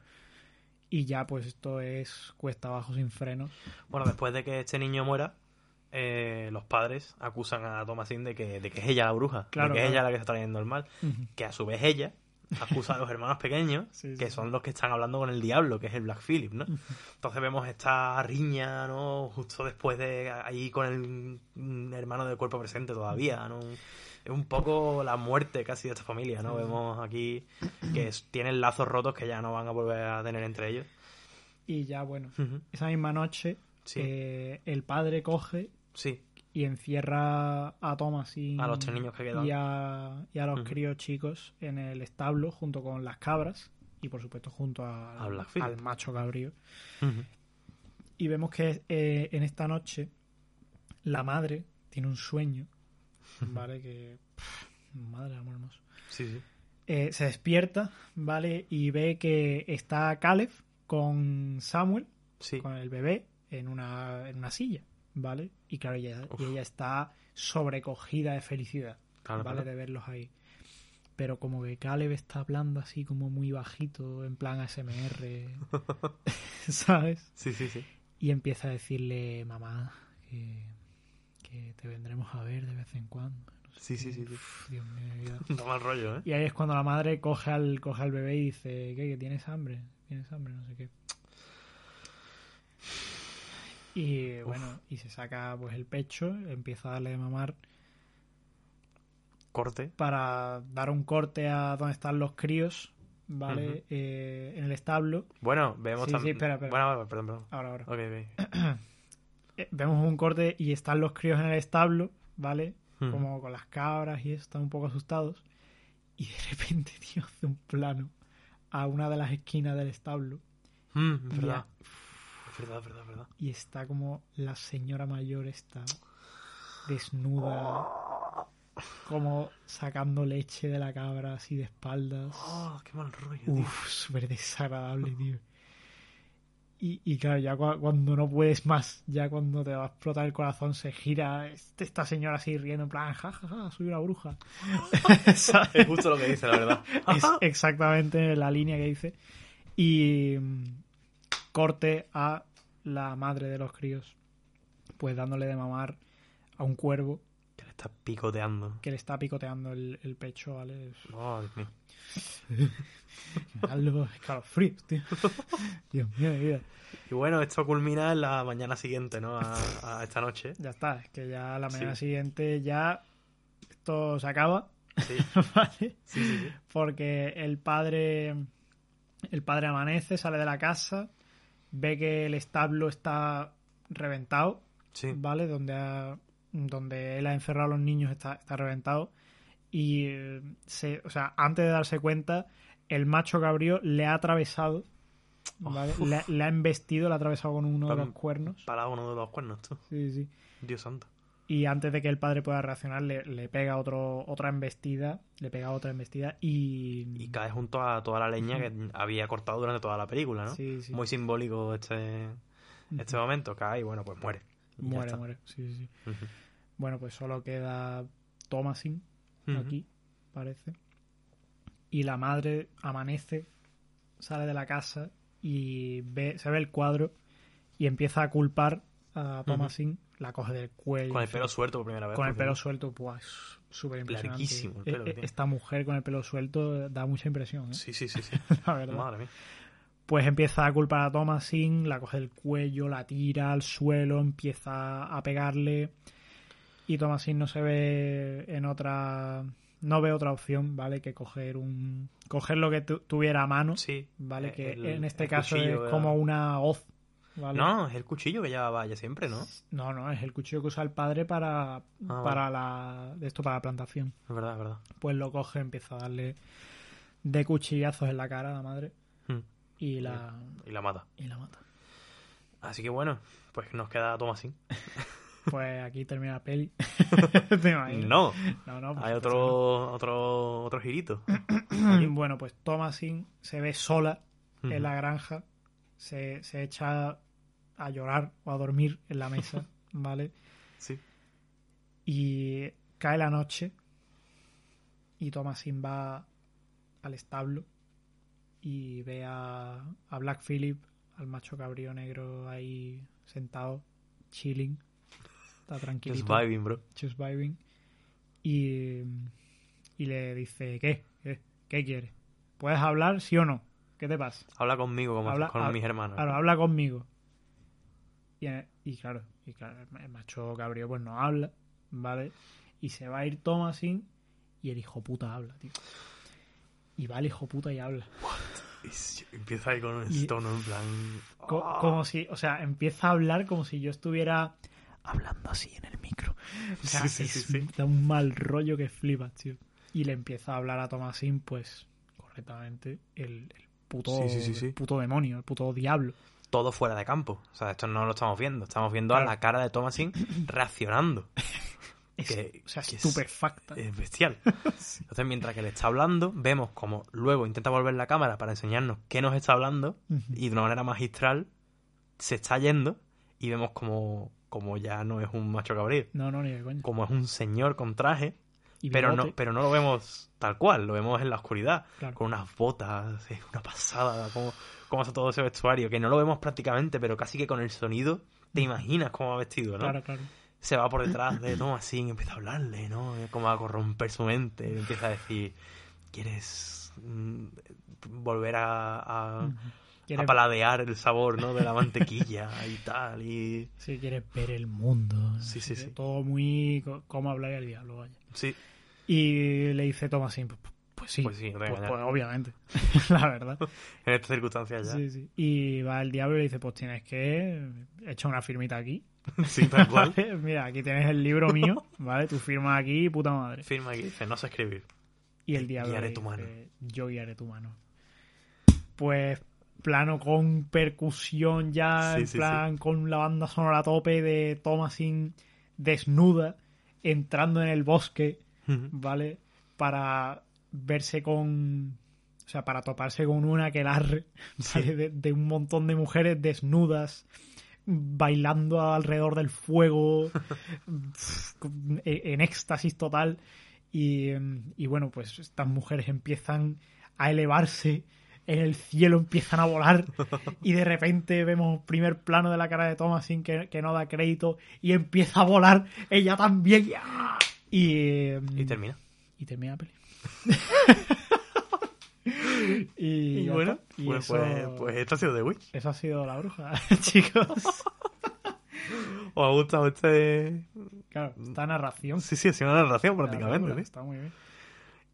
y ya pues esto es cuesta abajo sin frenos Bueno, después de que este niño muera, eh, los padres acusan a Thomasin de que, de que es ella la bruja, Claro, de que es ella la que está trayendo el mal, que a su vez ella acusa a los hermanos pequeños, [LAUGHS] Sí, sí, que son los que están hablando con el diablo, que es el Black Phillip, ¿no? Entonces vemos esta riña, ¿no? Justo después de ahí con el mm, hermano del cuerpo presente todavía, ¿no? Es un poco la muerte casi de esta familia, ¿no? Vemos aquí que tienen lazos rotos que ya no van a volver a tener entre ellos. Y ya, bueno, esa misma noche Sí. eh, el padre coge Sí, y encierra a Thomas y A los tres niños que quedan. y a, y a los Ujú. críos chicos en el establo junto con las cabras y por supuesto junto a- al macho cabrío. Y vemos que eh, en esta noche la madre tiene un sueño, ¿vale? Que... pff, madre, amor hermoso. sí, sí. Eh, se despierta, ¿vale? Y ve que está Caleb con Samuel, Sí. con el bebé, en una, en una silla, ¿vale? Y claro, ella, y ella está sobrecogida de felicidad, Claro, ¿vale? claro. De verlos ahí. Pero como que Caleb está hablando así como muy bajito, en plan ASMR, [LAUGHS] [LAUGHS] ¿sabes? Sí, sí, sí. Y empieza a decirle, mamá, que, que te vendremos a ver de vez en cuando. no sé Sí, sí, sí, sí. Uf, Dios mío. Da [LAUGHS] mal rollo, ¿eh? Y ahí es cuando la madre coge al, coge al bebé y dice, ¿qué? ¿Que tienes hambre? ¿Tienes hambre? No sé qué. Y bueno, y se saca pues el pecho, empieza a darle de mamar Corte. para dar un corte a donde están los críos, ¿vale? Eh, en el establo. Bueno, vemos Sí, tam- sí, espera, espera. Bueno, perdón, perdón. Ahora, ahora. Ok, ok. [CLEARS THROAT] Eh, vemos un corte y están los críos en el establo, ¿vale? Como con las cabras y eso, están un poco asustados. Y de repente, [LAUGHS] tío, hace un plano a una de las esquinas del establo. Mm, Y verdad. Verdad, verdad, verdad. y está como la señora mayor está desnuda como sacando leche de la cabra así de espaldas Oh, qué mal rollo. Uf, súper desagradable tío y, y claro ya cua- cuando no puedes más ya cuando te va a explotar el corazón se gira este- esta señora así riendo en plan jajaja soy una bruja. [LAUGHS] Es justo lo que dice, la verdad. es exactamente la línea que dice. Y mm, corte a la madre de los críos, pues dándole de mamar a un cuervo Que le está picoteando. que le está picoteando el, el pecho, ¿vale? [LAUGHS] Oh, [LAUGHS] Dios mío. los escalofríos, tío. Dios mío, vida. Y bueno, esto culmina en la mañana siguiente, ¿no? A, a esta noche. [LAUGHS] Ya está, es que ya la mañana Sí. siguiente ya esto se acaba, Sí, ¿vale? sí, sí. sí. porque el padre el padre amanece, sale de la casa, ve que el establo está reventado, Sí. ¿vale? Donde ha- donde él ha encerrado a los niños está, está reventado y eh, se, o sea, antes de darse cuenta, el macho cabrío le ha atravesado, ¿vale? Le, le ha embestido, le ha atravesado con uno de los cuernos. Para uno de los cuernos, tú. Sí, sí. Dios santo. Y antes de que el padre pueda reaccionar, le, le pega otro, otra embestida, le pega otra embestida y... Y cae junto a toda la leña que había cortado durante toda la película, ¿no? Sí, sí. Muy simbólico este, este momento. Cae y bueno, pues muere. Muere, muere. Sí, sí, sí. Ujú. Bueno, pues solo queda Thomasin aquí, parece. Y la madre amanece, sale de la casa y ve, se ve el cuadro y empieza a culpar a Thomasin, la coge del cuello. Con el pelo suelto por primera vez. Con el pelo suelto, pues súper impresionante. Larguísimo el pelo que tiene. Esta mujer con el pelo suelto da mucha impresión, ¿eh? Sí, sí, sí. sí. [LAUGHS] la verdad. Madre mía. Pues empieza a culpar a Thomasin, la coge del cuello, la tira al suelo, empieza a pegarle. Y Thomasin no se ve en otra. No ve otra opción, ¿vale? Que coger un. Coger lo que tu- tuviera a mano, Sí. ¿vale? Eh, Que el- en este caso es como una hoz, ¿vale? No, es el cuchillo que llevaba ella siempre, ¿no? no, no, es el cuchillo que usa el padre para. Ah, para la. esto, para la plantación. Es verdad, es verdad. Pues lo coge, empieza a darle de cuchillazos en la cara a la madre. Hmm. Y la. Y la mata. Y la mata. Así que bueno, pues nos queda Thomasin. [LAUGHS] Pues aquí termina la peli. [LAUGHS] No, no, no, pues hay otro, otro, otro girito. [CLEARS THROAT] no. Bueno, pues Thomasin se ve sola en la granja, se, se echa a llorar o a dormir en la mesa, [LAUGHS] ¿vale? Sí. Y cae la noche y Thomasin va al establo y ve a, a Black Phillip, al macho cabrío negro ahí sentado, chilling, está Just tranquilito. vibing, bro. Just vibing. Y, y le dice, ¿qué? ¿Qué, ¿Qué quiere? ¿Puedes hablar, sí o no? ¿Qué te pasa? Habla conmigo como Habla- con mis hermanos. Claro, habla conmigo. Y, y claro, y claro, el macho cabrío pues no habla, ¿vale? Y se va a ir Thomasin y el hijo puta habla, tío. Y va el hijo puta y habla. Y empieza ahí con un Y- tono en plan... Co- "Ah". Como si, o sea, empieza a hablar como si yo estuviera hablando así en el micro. O sea, Sí, sí, es- sí, sí. da un mal rollo que flipas, tío. Y le empieza a hablar a Thomasin, pues, correctamente, el, el puto, Sí, sí, sí, el puto demonio, el puto diablo. todo fuera de campo. O sea, esto no lo estamos viendo. Estamos viendo a la cara de Thomasin [CLEARS THROAT] reaccionando. Es, Que- o sea, que estupefacta. Es bestial. [LAUGHS] Entonces, mientras que le está hablando, vemos como luego intenta volver la cámara para enseñarnos qué nos está hablando y de una manera magistral se está yendo y vemos como, como ya no es un macho cabrío, No, no, ni de coña. como es un señor con traje, Y pero no, pero no lo vemos tal cual, lo vemos en la oscuridad, Claro. con unas botas, es una pasada, como, como está todo ese vestuario, que no lo vemos prácticamente, pero casi que con el sonido te imaginas cómo va vestido, ¿no? Claro, claro. se va por detrás de Thomasin y empieza a hablarle, ¿no? Como a corromper su mente. y empieza a decir, ¿quieres mm, volver a, a, a Quieres- paladear el sabor, ¿no? De la mantequilla [LAUGHS] y tal. Y Si quieres ver el mundo. Sí, sí, Así sí. Todo muy... Como hablar el diablo, vaya. sí, Y le dice Thomasin, pues, pues sí. Pues sí, pues, pues obviamente. [LAUGHS] [LAUGHS] la verdad. en estas circunstancias ya. Sí, sí. Y va el diablo y le dice, pues tienes que echar una firmita aquí. [LAUGHS] Sí, tal cual. ¿vale? Mira, aquí tienes el libro mío, ¿vale? Tu firma aquí, puta madre. Firma aquí, dice, no sé escribir. Y el diablo Guiaré tu dice, mano. yo guiaré tu mano. Pues plano con percusión ya, Sí, en sí, plan con la banda sonora a tope de Thomasin desnuda, entrando en el bosque, ¿vale? Para verse con... O sea, para toparse con una que ¿vale? [LAUGHS] De, de un montón de mujeres desnudas, bailando alrededor del fuego, [LAUGHS] en éxtasis total. Y, y bueno, pues estas mujeres empiezan a elevarse en el cielo, empiezan a volar [LAUGHS] y de repente vemos primer plano de la cara de Thomasin que, que no da crédito y empieza a volar ella también. Y, Y termina. y termina la peli. [LAUGHS] y, bueno. Y pues, eso, pues, pues esto ha sido The Witch. eso ha sido la bruja, [LAUGHS] chicos. [LAUGHS] ¿Os ha gustado este...? Claro, esta narración. Sí, sí, ha sido una narración prácticamente, sí. Está muy bien.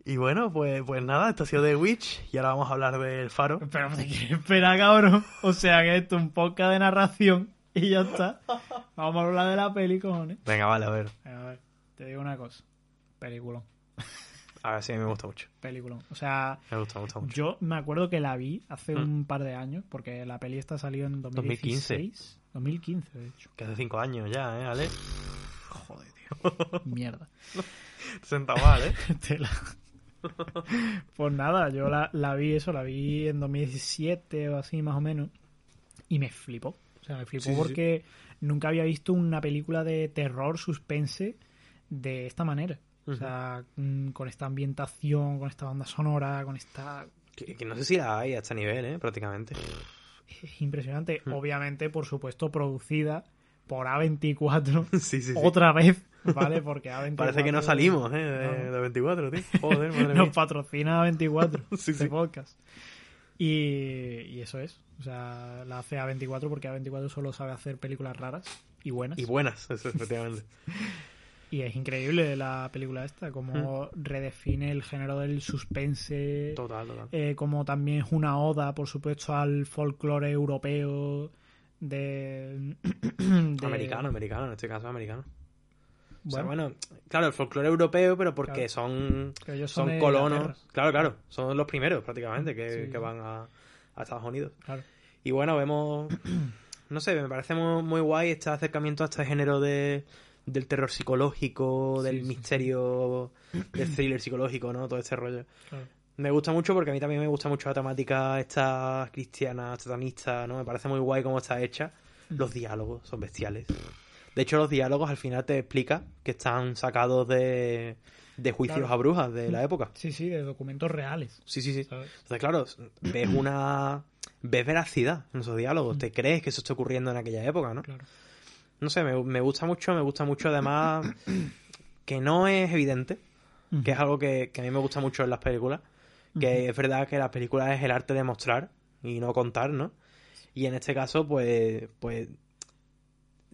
Y bueno, pues, pues nada, esto ha sido The Witch y ahora vamos a hablar del faro. Pero esperar, cabrón. O sea que esto es un podcast de narración y ya está. Vamos a hablar de la peli, cojones. Venga, vale, a ver. A ver, te digo una cosa. Peliculón. A ver si me gusta mucho. Peliculón. O sea, Me gusta, me gusta mucho. yo me acuerdo que la vi hace Mm. un par de años, porque la peli esta salió en 2016. 2015, de hecho. Que hace cinco años ya, ¿eh, Ale? Joder, tío. Mierda. [LAUGHS] Te senta mal, ¿eh? [LAUGHS] Tela. Pues nada, yo la, la vi eso, la vi en 2017 o así más o menos. Y me flipó. O sea, me flipó Sí, sí, sí. porque nunca había visto una película de terror, suspense de esta manera. O sea, mm, con esta ambientación, con esta banda sonora, con esta... Que, que no sé si la hay a este nivel, ¿eh? Prácticamente. Es impresionante. Obviamente, por supuesto, producida por A24 [LAUGHS] sí, sí, sí. otra vez, ¿vale? [LAUGHS] Porque A24... Parece que no salimos, ¿eh? De, No. de 24, tío. Joder, madre [LAUGHS] Nos mía. patrocina 24 Sí, este sí. podcast. Y, y eso es. O sea, la hace A24 porque A24 solo sabe hacer películas raras y buenas. Y buenas, eso, efectivamente. Y es increíble la película esta, como redefine el género del suspense, Total, total. eh, como también es una oda, por supuesto, al folclore europeo de... [CLEARS THROAT] de- Americano, americano, en este caso americano. O sea, Bueno, claro, el folclore europeo, pero porque Claro. son, ellos son, colonos. Claro, claro, son los primeros prácticamente que, Sí. que van a, a Estados Unidos. Claro. Y bueno, vemos. [CLEARS THROAT] No sé, me parece muy, muy guay este acercamiento a este género de, del terror psicológico, del Sí, sí, misterio, del thriller psicológico, ¿no? Todo este rollo. claro. Me gusta mucho porque a mí también me gusta mucho la temática esta cristiana, satanista, ¿no? Me parece muy guay cómo está hecha. Los diálogos son bestiales. De hecho, los diálogos al final te explica que están sacados de, de juicios Claro. a brujas de la época. Sí, sí, de documentos reales. Sí, sí, sí. ¿sabes? Entonces, claro, ves una... Ves veracidad en esos diálogos. Te crees que eso está ocurriendo en aquella época, ¿no? Claro. No sé, me, me gusta mucho, me gusta mucho además [COUGHS] que no es evidente, que es algo que, que a mí me gusta mucho en las películas, Que es verdad que la película es el arte de mostrar y no contar, ¿no? Y en este caso, pues, pues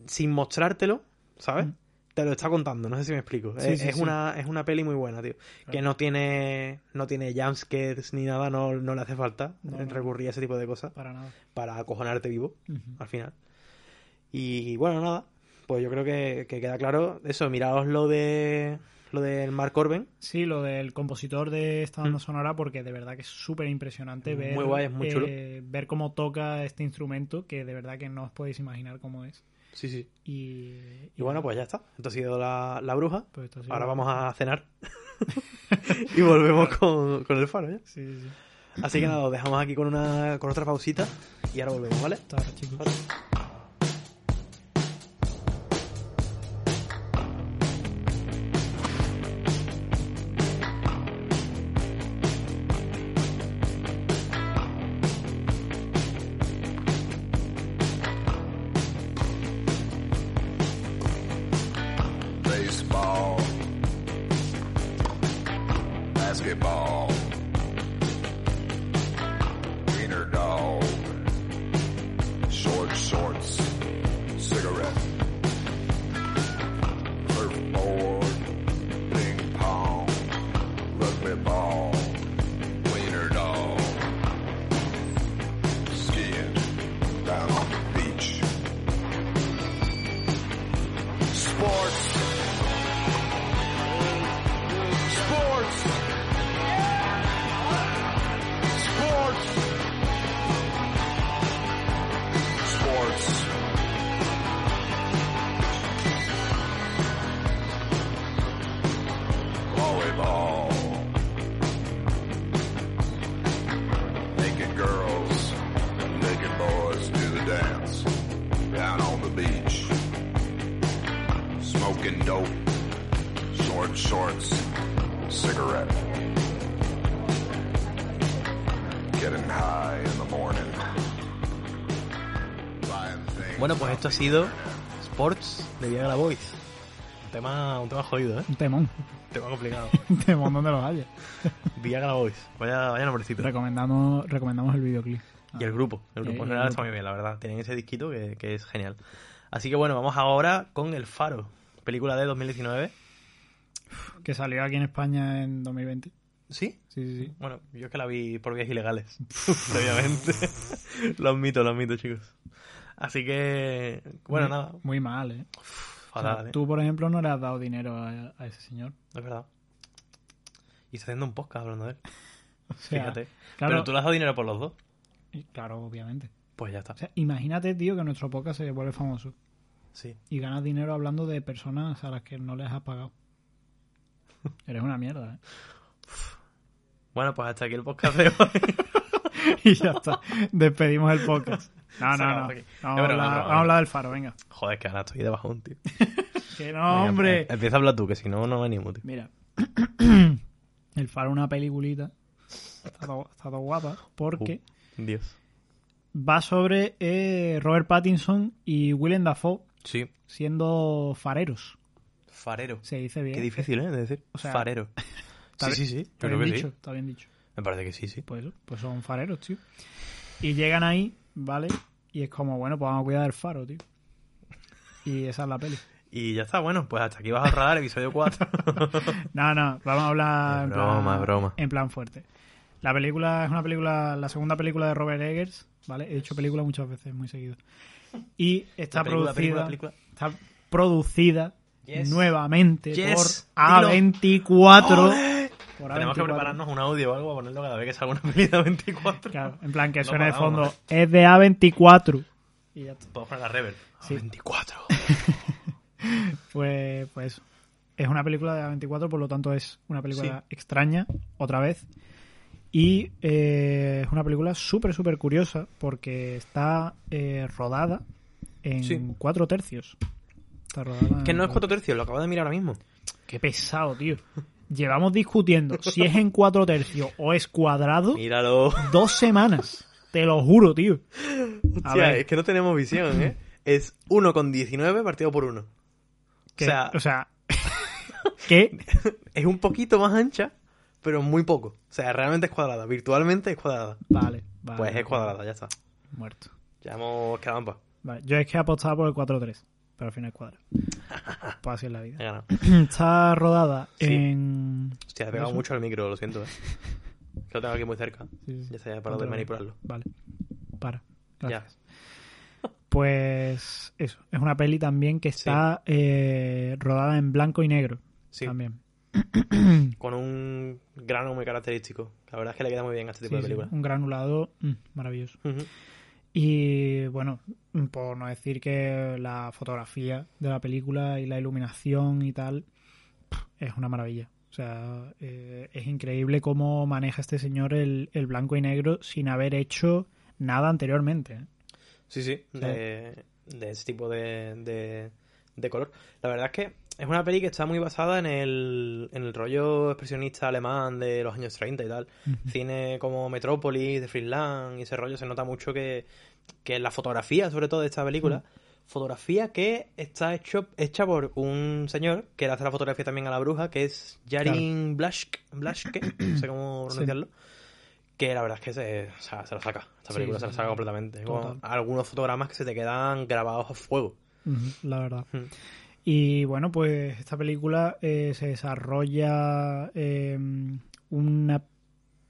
sin mostrártelo, ¿sabes? Te lo está contando, no sé si me explico. Sí, es, sí, es sí. una, es una peli muy buena, tío. Que no tiene, no tiene jumpscares ni nada, no, no le hace falta No, recurrir a ese tipo de cosas Para nada. para acojonarte vivo al final. Y bueno, nada, pues yo creo que, que queda claro eso. Miraos lo de lo del Mark Corben. Sí, lo del compositor de esta banda Mm. sonora, porque de verdad que es súper impresionante Muy ver, guay, es muy chulo. eh, ver cómo toca este instrumento, que de verdad que no os podéis imaginar cómo es. Sí, sí. Y, Y bueno, pues ya está. Esto ha sido la, la bruja. pues esto ha sido- Ahora vamos a cenar. [LAUGHS] [LAUGHS] y volvemos con, con el faro, ¿ya? Sí, sí, sí. Así que nada, os dejamos aquí con una con otra pausita y ahora volvemos, ¿vale? Hasta ahora, chicos. Esto ha sido. Sports de Viagra Boys. Un tema, un tema jodido, ¿eh? Un temón. Un tema complicado. [LAUGHS] Un temón donde los haya. [LAUGHS] Viagra Boys. Vaya, vaya nombrecito. Recomendamos, recomendamos el videoclip. Y el grupo. El grupo en el general está muy bien, la verdad. Tienen ese disquito que, que es genial. Así que bueno, vamos ahora con El Faro. Película de 2019. Que salió aquí en España en 2020. ¿Sí? Sí, sí, sí. Bueno, yo es que la vi por vías ilegales. Previamente. [LAUGHS] lo admito, lo admito, chicos. Así que, bueno, Muy- nada. Muy mal, ¿eh? O sea, Fatal, ¿eh? Tú, por ejemplo, no le has dado dinero a, a ese señor. Es verdad. Y está haciendo un podcast hablando de él. [LAUGHS] O sea, Fíjate. Claro, Pero tú le has dado dinero por los dos. y- claro, obviamente. Pues ya está. O sea, imagínate, tío, que nuestro podcast se vuelve famoso Sí. y ganas dinero hablando de personas a las que no les has pagado. [LAUGHS] Eres una mierda, ¿eh? Bueno, pues hasta aquí el podcast de hoy. [LAUGHS] y ya está. Despedimos el podcast. No, no, no. aquí. Vamos, Es a broma, hablar, es broma, vamos a hablar del faro, venga. Joder, que ahora estoy de bajón, tío. [LAUGHS] Que no, Venga, hombre. em- Empieza a hablar tú, que si no, no venimos, tío. Mira, [CLEARS THROAT] el faro una peliculita. Está todo, está todo guapa porque Uh, Dios. va sobre eh, Robert Pattinson y Willem Dafoe Sí. siendo fareros. Farero. Se dice bien. Qué difícil, ¿eh? De decir. O sea, Farero. [LAUGHS] Sí, sí, sí. Está bien dicho, sí. está bien dicho. Me parece que sí, sí. Pues, pues son fareros, tío. Y llegan ahí, ¿vale? Y es como, bueno, pues vamos a cuidar del faro, tío. Y esa es la peli. [LAUGHS] Y ya está, bueno, pues hasta aquí vas a rodar episodio 4. [LAUGHS] No, no, vamos a hablar Es en, broma, plan, es broma. en plan fuerte. La película es una película, la segunda película de Robert Eggers, ¿vale? He dicho película muchas veces, muy seguido. Y está película, producida, película, película. está producida Yes. nuevamente Yes. por A24. Tenemos que A24. prepararnos un audio o algo para ponerlo cada vez que salga una peli de 24. Claro, en plan que No suene de fondo, es de A24. Y ya está. Podemos poner la reverb. Sí. 24. [LAUGHS] Pues, pues es una película de A24, por lo tanto es una película Sí. extraña, otra vez. Y eh, es una película súper, súper curiosa porque está eh, rodada en Sí. cuatro tercios. Está rodada Que no es 4 tercios, lo acabo de mirar ahora mismo. Qué pesado, tío. Llevamos discutiendo si es en cuatro tercios o es cuadrado Míralo. dos semanas. Te lo juro, tío. A Hostia, ver. es que no tenemos visión, ¿eh? Es 1,19 partido por 1. Que- o sea, o sea ¿qué? [LAUGHS] es un poquito más ancha, pero muy poco. O sea, realmente es cuadrada. Virtualmente es cuadrada. Vale, vale. Pues es cuadrada, ya está. Muerto. Ya hemos quedado en paz. Vale, yo es que apostaba por el 4-3, pero al final cuadra. [LAUGHS] pues así es la vida. [CLEARS THROAT] Está rodada Sí. en... Hostia, he pegado ¿Eso? mucho al micro, lo siento. ¿eh? [LAUGHS] Que lo tengo aquí muy cerca. Sí, sí, sí. Ya se ha parado de manipularlo. Vale. Para. Ya. Gracias. [LAUGHS] Pues eso, es una peli también que está eh, rodada en blanco y negro. Sí. También. [CLEARS THROAT] Con un grano muy característico. La verdad es que le queda muy bien a este tipo de películas. un granulado mm, maravilloso. Ujú. Y bueno, por no decir que la fotografía de la película y la iluminación y tal es una maravilla. O sea, eh, es increíble cómo maneja este señor el, el blanco y negro sin haber hecho nada anteriormente. ¿eh? Sí, sí, de, de ese tipo de, de, de color. La verdad es que es una peli que está muy basada en el, en el rollo expresionista alemán de los años 30 y tal. Cine como Metrópolis, de Friedland y ese rollo se nota mucho que, que la fotografía, sobre todo de esta película, fotografía que está hecho, hecha por un señor que le hace la fotografía también a la bruja, que es Jarin Blaschke, Blaschke, [CLEARS THROAT] no sé cómo Sí. pronunciarlo. Que la verdad es que se, o sea, se lo saca. Esta película sí, se la saca completamente. Con algunos fotogramas que se te quedan grabados a fuego. La verdad. Y bueno, pues esta película eh, se desarrolla en una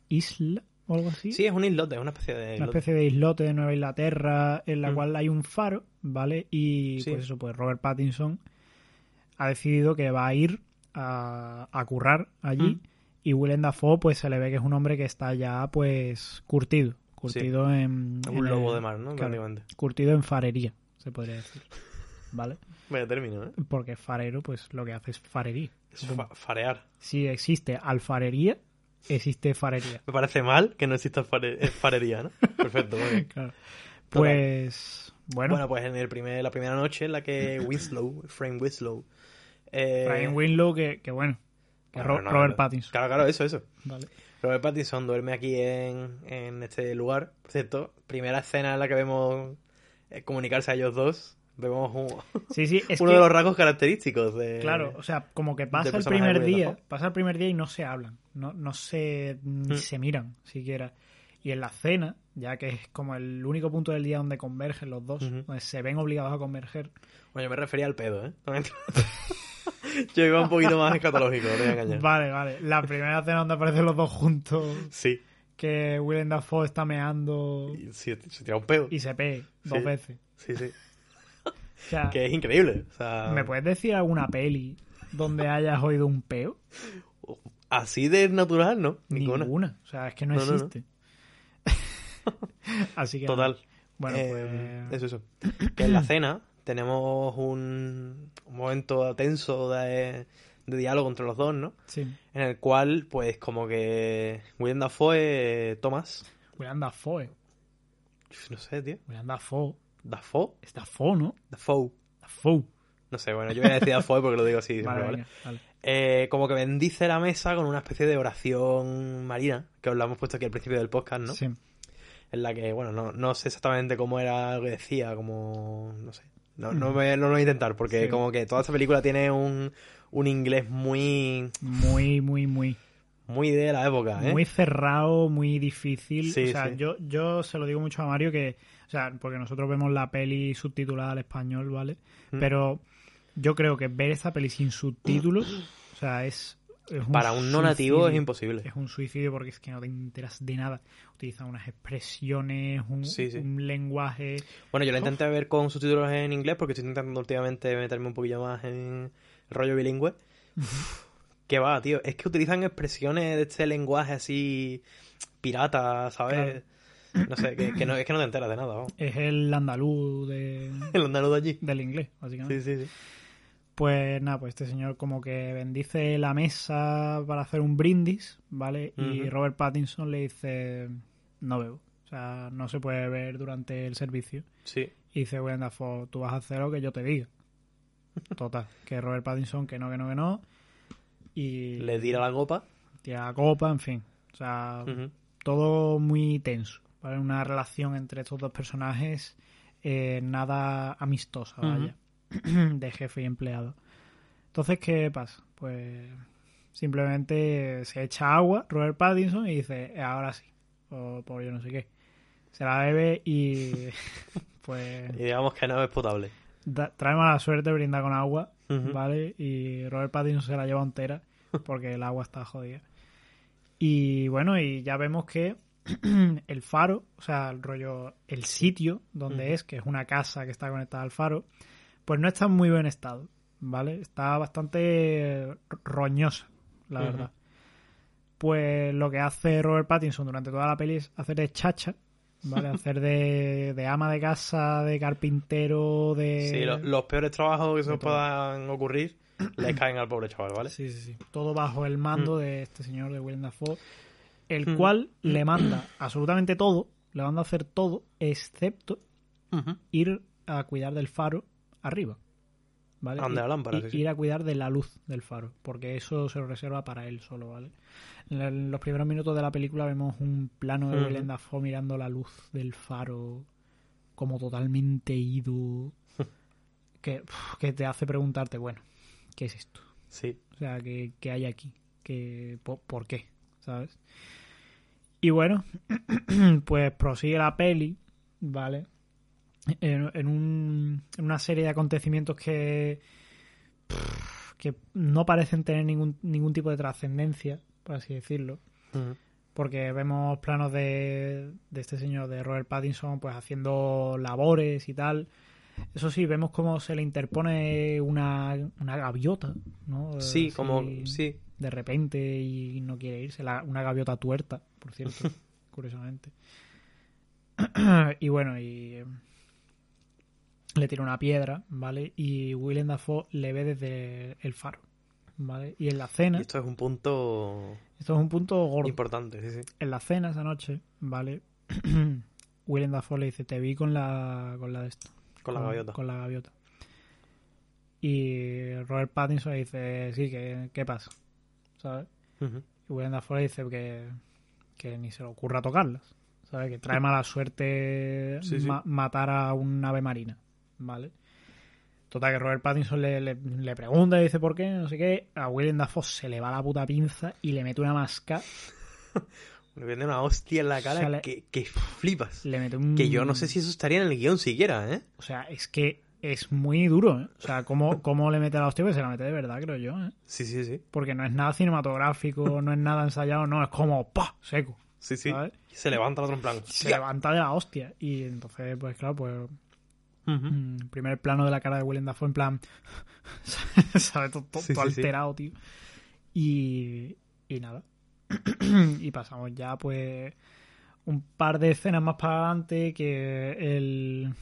isla o algo así. Sí, es un islote, es una especie de una islote. especie de islote de Nueva Inglaterra en la Mm. cual hay un faro, ¿vale? Y Sí. pues eso, pues Robert Pattinson ha decidido que va a ir a, a currar allí Mm. y Willem Dafoe pues se le ve que es un hombre que está ya pues curtido, curtido en... Un en lobo el- de mar, ¿no? claro, curtido en farería, se podría decir, ¿vale? Vaya término, ¿eh? Porque farero pues lo que hace es farería. Es fa- farear. Si existe alfarería, existe farería. Me parece mal que no exista fare- eh, farería, ¿no? [LAUGHS] Perfecto, muy bien. Claro. Pues bueno, Bueno, pues en el primer, la primera noche en la que [LAUGHS] Winslow, Frank Winslow... Eh, Brian Winlow que, que bueno, que bueno, Ro- no, Robert no. Pattinson. Claro, claro, eso, eso. Vale. Robert Pattinson duerme aquí en, en este lugar. Cierto, primera escena en la que vemos eh, comunicarse a ellos dos. Vemos un- Sí, sí, [LAUGHS] es uno que, de los rasgos característicos de... claro, o sea, como que pasa el primer día, pasa el primer día y no se hablan, no, no se, ni Mm. se miran siquiera. Y en la cena, ya que es como el único punto del día donde convergen los dos, donde se ven obligados a converger, Bueno, yo me refería al pedo, ¿eh? [LAUGHS] [LAUGHS] yo iba un poquito más escatológico, no te voy a engañar. Vale, vale. La primera cena donde aparecen los dos juntos, Sí, que Willem Dafoe está meando y sí, se tira un pedo. y se pee dos Sí. veces. Sí, sí. O sea, Que es increíble. O sea, ¿me puedes decir alguna peli donde hayas oído un peo? así de natural, ¿no? Ninguna. Ninguna. O sea, es que no, No, no, no. existe. [LAUGHS] Así que. Total. Bueno, Eh, pues. Eso, eso. Que en la cena tenemos un, un momento tenso de, de diálogo entre los dos, ¿no? Sí. En el cual, pues, como que William Dafoe, Thomas, William Dafoe. no sé, tío, William Dafoe. Dafoe, Es Dafoe, ¿no? Dafoe, Dafoe. no sé, bueno, yo voy a decir Dafoe porque lo digo así [LAUGHS] siempre, Vale. Eh, como que bendice la mesa con una especie de oración marina, que os la hemos puesto aquí al principio del podcast, ¿no? Sí. en la que, bueno, no, no sé exactamente cómo era lo que decía, como, no sé. No, no, me, no lo voy a intentar, porque Sí. como que toda esta película tiene un, un inglés muy, Muy, muy, muy. muy de la época, ¿eh? Muy cerrado, muy difícil. Sí, o sea, sí. yo, yo se lo digo mucho a Mario que. O sea, porque nosotros vemos la peli subtitulada al español, ¿vale? Mm. Pero yo creo que ver esta peli sin subtítulos, o sea, es. es Para un no nativo es imposible. Es un suicidio porque es que no te enteras de nada. Utilizan unas expresiones, un, Sí, sí. un lenguaje. Bueno, yo la intenté ver con subtítulos en inglés porque estoy intentando últimamente meterme un poquillo más en el rollo bilingüe. [LAUGHS] Que va, tío. Es que utilizan expresiones de este lenguaje así pirata, ¿sabes? No sé, que, que no, es que no te enteras de nada, vamos. Es el andaluz de, [LAUGHS] El andaluz de allí. del inglés, básicamente. Sí, sí, sí. Pues nada, pues este señor como que bendice la mesa para hacer un brindis, ¿vale? Y. Robert Pattinson le dice, no bebo. O sea, no se puede beber durante el servicio. Sí. Y dice Dafoe, tú vas a hacer lo que yo te diga. [LAUGHS] Total, que Robert Pattinson que no, que no, que no. Y Le tira la copa. tira la copa, en fin. O sea, todo muy tenso. ¿Vale? Una relación entre estos dos personajes eh, nada amistosa, vaya. [CLEARS THROAT] de jefe y empleado. Entonces, ¿qué pasa? Pues Simplemente se echa agua, Robert Pattinson, y dice, "Eh, ahora sí. O por yo no sé qué. Se la bebe y [LAUGHS] pues Y digamos que no es potable. da- trae mala suerte, brinda con agua. ¿vale? Y Robert Pattinson se la lleva entera porque el agua está jodida. Y bueno, y ya vemos que [CLEARS THROAT] el faro, o sea, el rollo, el sitio donde es, que es una casa que está conectada al faro, pues no está en muy buen estado, ¿vale? Está bastante roñosa, la verdad. Pues lo que hace Robert Pattinson durante toda la peli es hacer de chacha, ¿vale? [LAUGHS] hacer de, de ama de casa, de carpintero, de... Sí, lo- los peores trabajos que se puedan ocurrir le [CLEARS THROAT] caen al pobre chaval, ¿vale? Sí, sí, sí. Todo bajo el mando de este señor de Willem Dafoe, el Mm. cual le manda absolutamente todo, le manda a hacer todo, excepto ir a cuidar del faro arriba. ¿Vale? Ande Y- la lámpara, y- sí, sí. Ir a cuidar de la luz del faro, porque eso se lo reserva para él solo, ¿vale? En los primeros minutos de la película vemos un plano de Ujú. Willem Dafoe mirando la luz del faro como totalmente ido, [LAUGHS] que, que te hace preguntarte, bueno, ¿qué es esto? Sí. O sea, ¿qué, qué hay aquí? ¿Qué, po- ¿Por qué? ¿Sabes? Y bueno, [CLEARS THROAT] pues prosigue la peli, ¿vale? En, en un- en una serie de acontecimientos que, que no parecen tener ningún, ningún tipo de trascendencia, por así decirlo. Porque vemos planos de, de este señor, de Robert Pattinson, pues haciendo labores y tal. Eso sí, vemos cómo se le interpone una, una gaviota, ¿no? Sí, Así, como... Sí. De repente y no quiere irse. La- una gaviota tuerta, por cierto, [LAUGHS] curiosamente. [CLEARS THROAT] y bueno, y eh, le tira una piedra, ¿vale? Y Willem Dafoe le ve desde el faro, ¿vale? Y en la cena, Y esto es un punto esto es un punto gordo importante, sí, sí. en la cena esa noche, ¿vale? [CLEARS THROAT] Willem Dafoe le dice, te vi con la, con la de esto. Con la gaviota. Con la gaviota. Y Robert Pattinson le dice, sí, ¿qué, qué pasa? ¿Sabes? Ujú. Y Willem Dafoe le dice que, que ni se le ocurra tocarlas. ¿Sabes? Que trae mala suerte Sí, sí. ma- matar a un ave marina. ¿Vale? Total, que Robert Pattinson le, le, le pregunta y dice por qué, no sé qué. A Willem Dafoe se le va la puta pinza y le mete una masca. [LAUGHS] Le viene una hostia en la cara que, que flipas. Le mete un... Que yo no sé si eso estaría en el guion siquiera, ¿eh? O sea, es que es muy duro, ¿eh? O sea, ¿cómo, cómo le mete la hostia? Pues se la mete de verdad, creo yo, ¿eh? Sí, sí, sí. Porque no es nada cinematográfico, no es nada ensayado, no, es como ¡pa! seco. Sí, sí. ¿Sabes? Se levanta el otro en plan. Se levanta de la hostia. Y entonces, pues claro, pues mm, primer plano de la cara de Willem Dafoe en plan, [LAUGHS] ¿sabes? Todo, todo- Sí, todo sí, sí. alterado, tío. Y, y nada. [CLEARS THROAT] y pasamos ya, pues, un par de escenas más para adelante que el,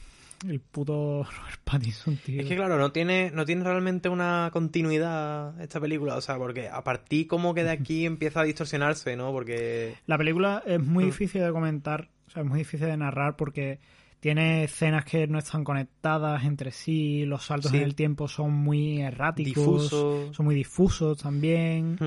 el puto [LAUGHS] Robert Pattinson, tío. Es que claro, no tiene, no tiene realmente una continuidad esta película, o sea, porque a partir como que de aquí [LAUGHS] empieza a distorsionarse, ¿no? Porque... La película es muy Mm. difícil de comentar, o sea, es muy difícil de narrar porque tiene escenas que no están conectadas entre sí, los saltos Sí. en el tiempo son muy erráticos, Difuso. son muy difusos también. Mm.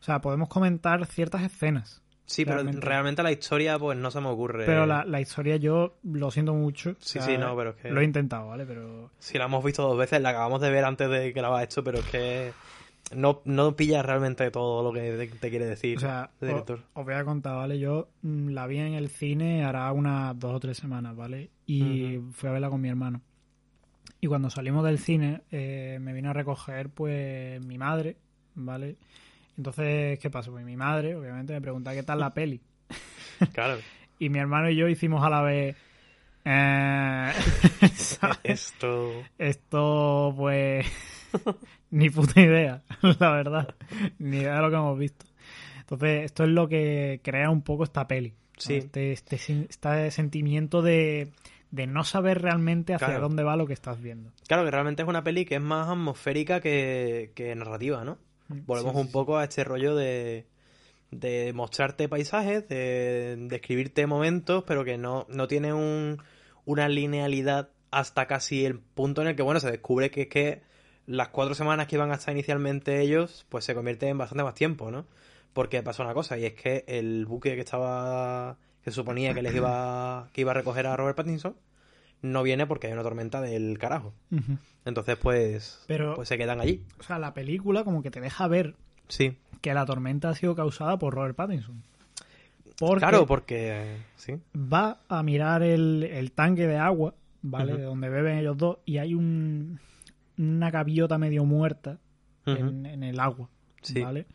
O sea, podemos comentar ciertas escenas, Sí, pero Realmente. la historia pues no se me ocurre. pero la, la historia yo lo siento mucho. o Sí, sea, sí, no, pero es que... Lo he intentado, ¿vale? Pero Sí, la hemos visto dos veces, la acabamos de ver antes de grabar esto, pero es que no, no pilla realmente todo lo que te, quiere decir O sea, el director. os voy a contar, ¿vale? Yo mm, la vi en el cine hará unas dos o tres semanas, ¿vale? Y fui a verla con mi hermano. Y cuando salimos del cine, eh, me vino a recoger, pues, mi madre, ¿vale? Entonces, ¿qué pasa? Pues mi madre, obviamente, me pregunta qué tal la peli. [LAUGHS] Claro. [LAUGHS] Y mi hermano y yo hicimos a la vez... eh, [LAUGHS] ¿sabes? Esto... Esto, pues, ni puta idea, la verdad. Ni idea de lo que hemos visto. Entonces, esto es lo que crea un poco esta peli. ¿no? Sí. Este, este, este sentimiento de, de no saber realmente hacia Claro. dónde va lo que estás viendo. Claro, que realmente es una peli que es más atmosférica que, que narrativa, ¿no? Volvemos Sí, sí, un poco a este rollo de, de mostrarte paisajes, de describirte momentos, pero que no, no tiene un, una linealidad hasta casi el punto en el que, bueno, se descubre que es que las cuatro semanas que iban a estar inicialmente ellos, pues se convierte en bastante más tiempo, ¿no? Porque pasa una cosa, y es que el buque que estaba, que se suponía que les iba, que iba a recoger a Robert Pattinson, no viene porque hay una tormenta del carajo. Entonces, pues, Pero- pues se quedan allí. O sea, la película como que te deja ver Sí. que la tormenta ha sido causada por Robert Pattinson. Porque Claro, porque... Sí. va a mirar el, el tanque de agua, ¿vale? De donde beben ellos dos, y hay un, una gaviota medio muerta en, en el agua, Sí. ¿vale?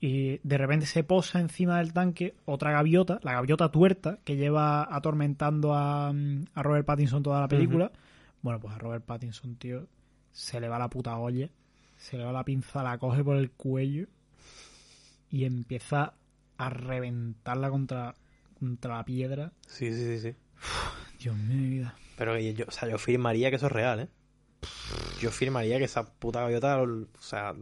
Y de repente se posa encima del tanque otra gaviota, la gaviota tuerta, que lleva atormentando a, mm, a Robert Pattinson toda la película. Bueno, pues a Robert Pattinson, tío, se le va la puta olla, se le va la pinza, la coge por el cuello y empieza a reventarla contra, contra la piedra. Sí, sí, sí, sí. Dios mío, mi vida. Pero yo, o sea, yo firmaría que eso es real, ¿eh? Yo firmaría que esa puta gaviota, o sea,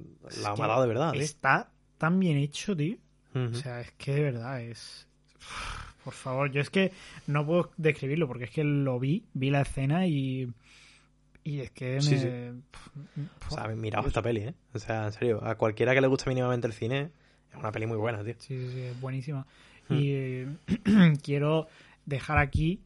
la ha matado de verdad, ¿eh? Está tan bien hecho, tío. O sea, es que de verdad es. [SIGHS] Por favor, yo es que no puedo describirlo porque es que lo vi, vi la escena y. Y es que me. Sí, sí. O sea, miraos esta peli, ¿eh? O sea, en serio, a cualquiera que le guste mínimamente el cine, es una peli muy buena, tío. Sí, sí, sí, es buenísima. Hmm. Y eh, [CLEARS THROAT] quiero dejar aquí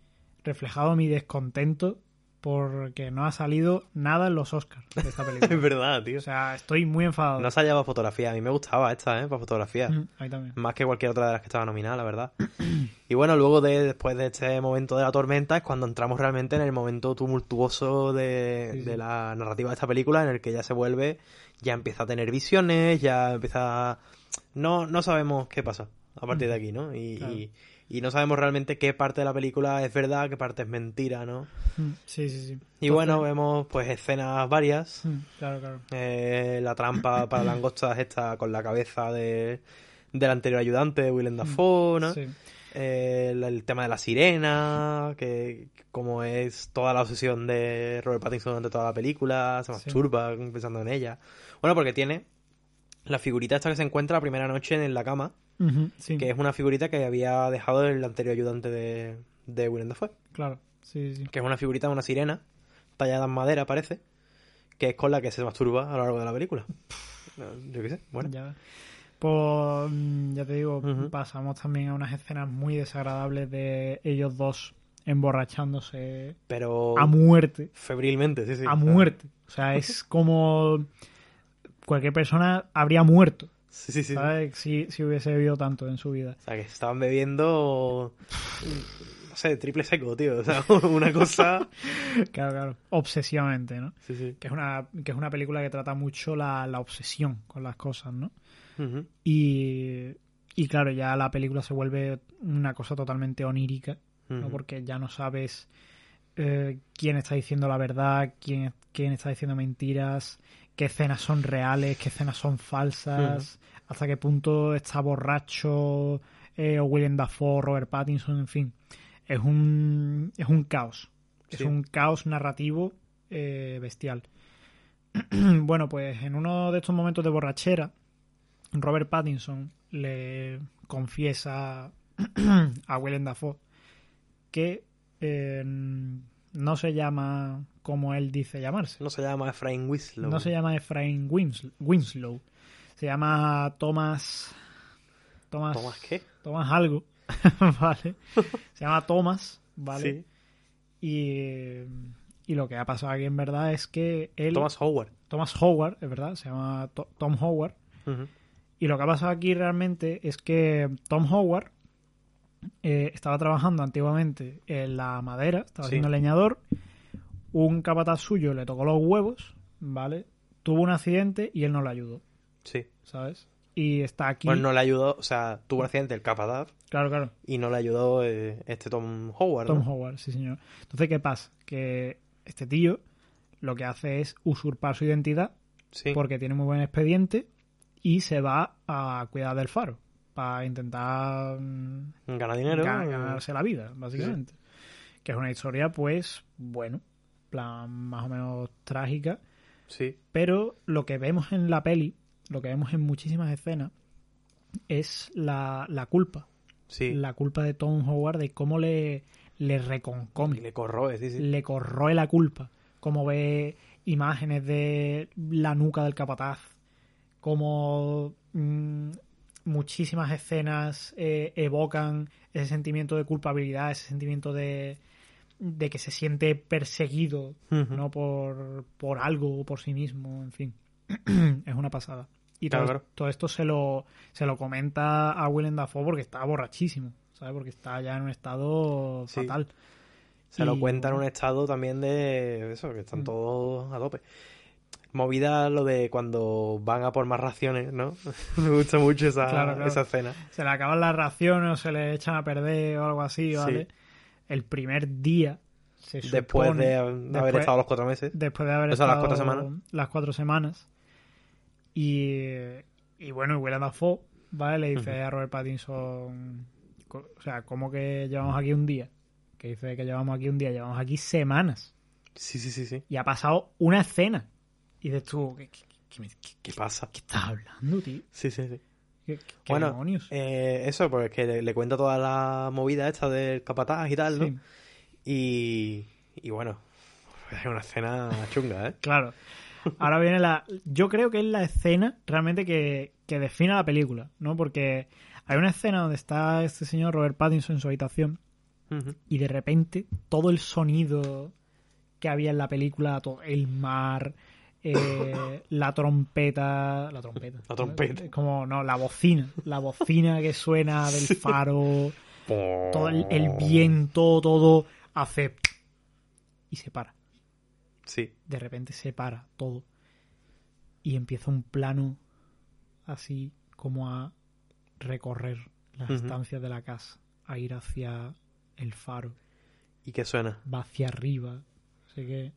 reflejado mi descontento porque no ha salido nada en los Oscars de esta [LAUGHS] Es película. verdad, tío. o sea, estoy muy enfadado. No se ha llevado fotografía. A mí me gustaba esta, ¿eh? Para fotografía. Mm, A mí también. Más que cualquier otra de las que estaba nominada, la verdad. [CLEARS THROAT] Y bueno, luego de después de este momento de la tormenta es cuando entramos realmente en el momento tumultuoso de, Sí, sí. de la narrativa de esta película, en el que ya se vuelve, ya empieza a tener visiones, ya empieza... No, no sabemos qué pasa a partir de aquí, ¿no? Y, Claro. y, y no sabemos realmente qué parte de la película es verdad, qué parte es mentira, ¿no? Mm, Sí, sí, sí. Y bueno, vemos pues escenas varias. Mm, Claro, claro. Eh, la trampa para langostas esta con la cabeza de, del anterior ayudante, Willem Dafoe, ¿no? Sí. Eh, el, el tema de la sirena, que como es toda la obsesión de Robert Pattinson durante toda la película, se Sí. masturba pensando en ella. Bueno, porque tiene la figurita esta que se encuentra la primera noche en la cama, Sí, que es una figurita que había dejado el anterior ayudante de, de Willem Dafoe, claro. Sí, sí. que es una figurita de una sirena, tallada en madera parece, que es con la que se masturba a lo largo de la película. Yo qué sé, bueno. Ya, pues mm, ya te digo, pasamos también a unas escenas muy desagradables de ellos dos emborrachándose Pero a muerte. febrilmente, sí, sí. A muerte. O sea, es como cualquier persona habría muerto, Sí, sí, sí. ¿sabes? Si, si hubiese bebido tanto en su vida. O sea, que estaban bebiendo. No sé, triple seco, tío. O sea, [LAUGHS] una cosa. Claro, claro. Obsesivamente, ¿no? Sí, sí. Que es una, que es una película que trata mucho la, la obsesión con las cosas, ¿no? Y, y claro, ya la película se vuelve una cosa totalmente onírica, ¿no? Porque ya no sabes eh, quién está diciendo la verdad, quién, quién está diciendo mentiras, qué escenas son reales, qué escenas son falsas, hasta qué punto está borracho eh, o William Dafoe, Robert Pattinson, en fin. Es un, es un caos. Es un caos narrativo eh, bestial. [CLEARS THROAT] bueno, pues en uno de estos momentos de borrachera, Robert Pattinson le confiesa [CLEARS THROAT] a Willem Dafoe que eh, no se llama como él dice llamarse. No se llama Efraín Winslow. No se llama Efraín Wins- Winslow. Se llama Thomas. Thomas. ¿Tomás qué? Thomas algo. [LAUGHS] vale. Se llama Thomas. Vale. Sí. Y, y lo que ha pasado aquí en verdad es que él. Thomas Howard. Thomas Howard, es verdad. Se llama To- Tom Howard. Y lo que ha pasado aquí realmente es que Tom Howard eh, estaba trabajando antiguamente en la madera, estaba Sí. siendo leñador. Un capataz suyo le tocó los huevos, ¿vale? Tuvo un accidente y él no le ayudó, Sí. ¿sabes? Y está aquí. Pues no le ayudó, o sea, tuvo un accidente el capataz Claro, claro. y no le ayudó eh, este Tom Howard. Tom ¿no? Howard, sí, señor. Entonces, ¿qué pasa? Que este tío lo que hace es usurpar su identidad Sí. porque tiene muy buen expediente y se va a cuidar del faro para intentar mm, Gana dinero. ga- ganarse la vida, básicamente. Que es una historia, pues, bueno, plan más o menos trágica, Sí. pero lo que vemos en la peli, lo que vemos en muchísimas escenas, es la, la culpa. Sí. La culpa de Tom Howard de cómo le, le reconcome, le corroe, sí, sí. le corroe la culpa. Como ve imágenes de la nuca del capataz, como mm, muchísimas escenas eh, evocan ese sentimiento de culpabilidad, ese sentimiento de, de que se siente perseguido no por, por algo o por sí mismo, en fin. [CLEARS THROAT] es una pasada. Y Claro, todo, claro. todo esto se lo, se lo comenta a Willem Dafoe porque está borrachísimo, ¿sabes? Porque está ya en un estado Sí. fatal. Se lo cuenta en un estado también de eso, que están Mm. todos a tope. Movida lo de cuando van a por más raciones, ¿no? [LAUGHS] Me gusta mucho esa, Claro, claro. esa escena. Se le acaban las raciones o se le echan a perder o algo así, ¿vale? El primer día se Después supone- de haber después- estado los cuatro meses. después de haber O sea, las estado cuatro semanas. las cuatro semanas. Y, y bueno, y Willem Dafoe, ¿vale? Le dice a Robert Pattinson, o sea, ¿cómo que llevamos aquí un día? Que dice que llevamos aquí un día, llevamos aquí semanas. Sí, sí, sí, sí. Y ha pasado una escena. Y dices tú, ¿qué, qué- qué me- qué- ¿Qué pasa? qué estás hablando, tío? Sí, sí, sí. ¿Qué, Bueno, demonios? Eh, eso, pues que le, le cuenta toda la movida esta del capataz y tal, ¿no? Sí, Y, y bueno, es una escena chunga, ¿eh? [LAUGHS] claro. Ahora viene la... Yo creo que es la escena realmente que, que define la película, ¿no? Porque hay una escena donde está este señor Robert Pattinson en su habitación y de repente todo el sonido que había en la película, todo el mar, eh, [LAUGHS] la trompeta, la trompeta, La trompeta. como no, la bocina, la bocina que suena del faro, todo el, el viento, todo hace y se para. Sí, De repente se para todo y empieza un plano así como a recorrer las Ujú. estancias de la casa, a ir hacia el faro ¿y qué suena? va hacia arriba. Así que.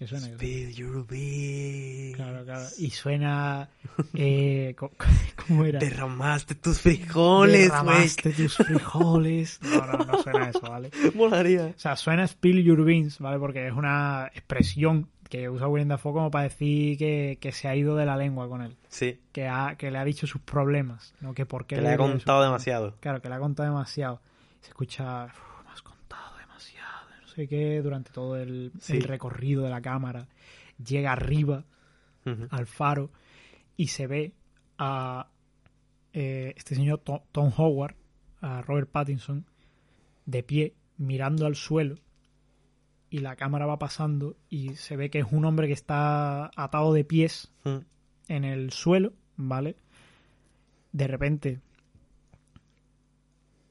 ¿Qué suena? Speed your beat. Claro, claro. Y suena. [LAUGHS] Eh, ¿Cómo era? Derramaste tus frijoles. Derramaste tus frijoles. No, no, no suena eso, ¿vale? [LAUGHS] Molaría. O sea, suena spill your beans, ¿vale? Porque es una expresión que usa Willem Dafoe como para decir que, que se ha ido de la lengua con él. Sí, Que, ha, que le ha dicho sus problemas, ¿no? Que por qué que le ha contado demasiado. Claro, que le ha contado demasiado. Se escucha, "Uf, me has contado demasiado, no sé qué, durante todo el, Sí. el recorrido de la cámara. Llega arriba al faro y se ve a eh, este señor To- Tom Howard, a Robert Pattinson, de pie, mirando al suelo. Y la cámara va pasando y se ve que es un hombre que está atado de pies Mm. en el suelo, ¿vale? De repente,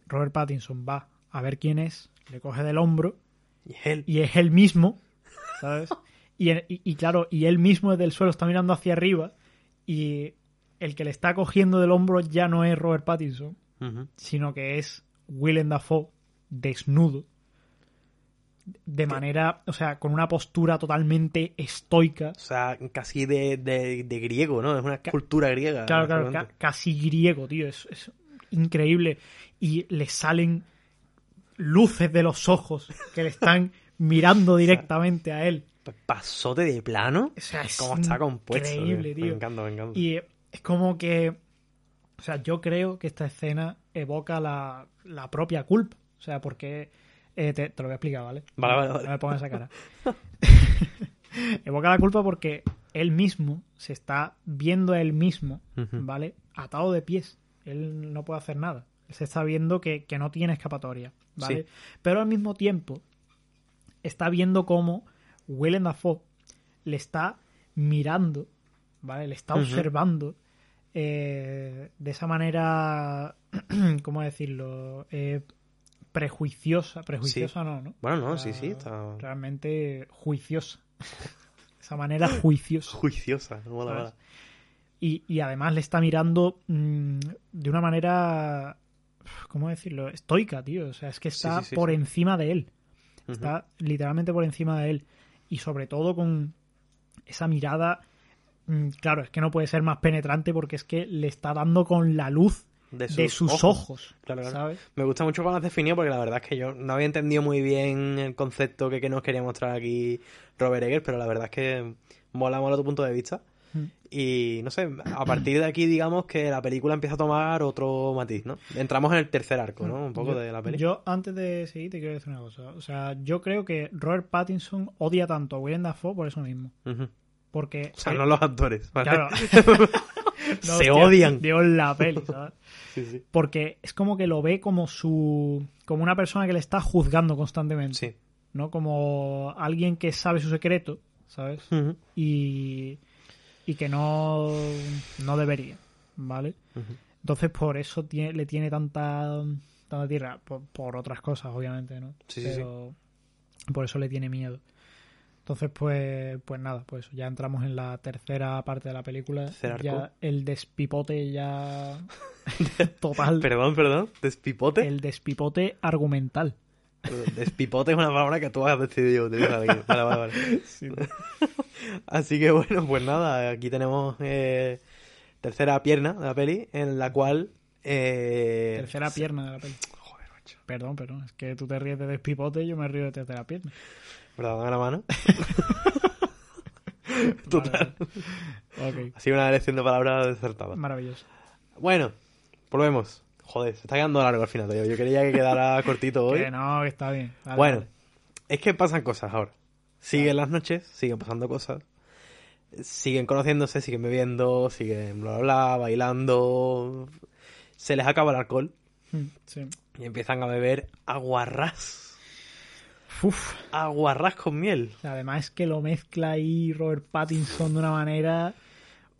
Robert Pattinson va a ver quién es, le coge del hombro Y él. y es él mismo, ¿sabes? [LAUGHS] Y, y- y claro, y él mismo desde el suelo está mirando hacia arriba y el que le está cogiendo del hombro ya no es Robert Pattinson, sino que es Willem Dafoe desnudo. De manera, o sea, con una postura totalmente estoica. O sea, casi de, de, de griego, ¿no? Es una cultura griega. Claro, claro, ca- casi griego, tío. Es, es increíble. Y le salen luces de los ojos que le están mirando [LAUGHS] directamente a él. Pasote de plano. O sea, es ¿Cómo está compuesto? increíble, Me tío. encanta, me encanta. Y es como que. O sea, yo creo que esta escena evoca la, la propia culpa. O sea, porque. eh, te, te lo voy a explicar, ¿vale? Vale, vale, vale. No me pongas esa cara. [LAUGHS] evoca la culpa porque él mismo se está viendo a él mismo. ¿vale? Atado de pies. Él no puede hacer nada. Él se está viendo que, que no tiene escapatoria, ¿vale? Sí. Pero al mismo tiempo está viendo cómo Willem Dafoe le está mirando, ¿vale? Le está observando eh, de esa manera, [CLEARS THROAT] ¿cómo decirlo? Eh, prejuiciosa, prejuiciosa no, ¿no? Bueno, no, O sí, sea, sí, está Realmente juiciosa. [LAUGHS] esa manera juiciosa. juiciosa. mola, ¿sabes? mola. Y, y además le está mirando mm, de una manera, ¿cómo decirlo? Estoica, tío. O sea, es que está sí, sí, por encima de él. Está literalmente por encima de él. Y sobre todo con esa mirada, mm, claro, es que no puede ser más penetrante porque es que le está dando con la luz De de sus sus, ojos. ojos. Claro, claro. ¿Sabes? Me gusta mucho cómo lo has definido porque la verdad es que yo no había entendido muy bien el concepto que, que nos quería mostrar aquí Robert Eggers, pero la verdad es que mola, mola tu punto de vista. Y no sé, a partir de aquí digamos que la película empieza a tomar otro matiz, ¿no? Entramos en el tercer arco, ¿no? Un poco yo, de la película. Yo, antes de seguir, te quiero decir una cosa. O sea, yo creo que Robert Pattinson odia tanto a Willem Dafoe por eso mismo. Porque... O sea, no los actores, ¿vale? Claro. [LAUGHS] [LAUGHS] No, Se odian. Dios la peli, ¿sabes? [LAUGHS] Sí, sí. Porque es como que lo ve como su. como una persona que le está juzgando constantemente. Sí. ¿No? Como alguien que sabe su secreto, ¿sabes? Y. y que no, no debería, ¿vale? Entonces por eso tiene, le tiene tanta, tanta tierra, por, por otras cosas, obviamente, ¿no? Sí. Pero por eso le tiene miedo. Entonces, pues, pues nada, pues ya entramos en la tercera parte de la película. Ya el despipote ya [LAUGHS] total. Perdón, perdón. Despipote. El despipote argumental. Despipote es una palabra que tú has decidido utilizar aquí. Vale, vale, vale. [LAUGHS] Así que bueno, pues nada, aquí tenemos eh, tercera pierna de la peli, en la cual... eh, Tercera pierna de la peli. Joder, macho. Perdón, perdón. Es que tú te ríes de despipote y yo me río de tercera pierna. ¿Verdad? Dame la mano. [LAUGHS] Total. Ok. Ha sido una elección de palabras desertada. Maravilloso. Bueno, volvemos. Joder, se está quedando largo al final, tío. Yo quería que quedara [LAUGHS] cortito hoy. Que no, que está bien. Dale, Bueno, dale. es que pasan cosas ahora. Siguen las noches, siguen pasando cosas. Siguen conociéndose, siguen bebiendo, siguen bla bla bla, bailando. Se les acaba el alcohol Mm, Sí. y empiezan a beber aguarrás. Uf. Aguarrás con miel. Además es que lo mezcla ahí Robert Pattinson de una manera...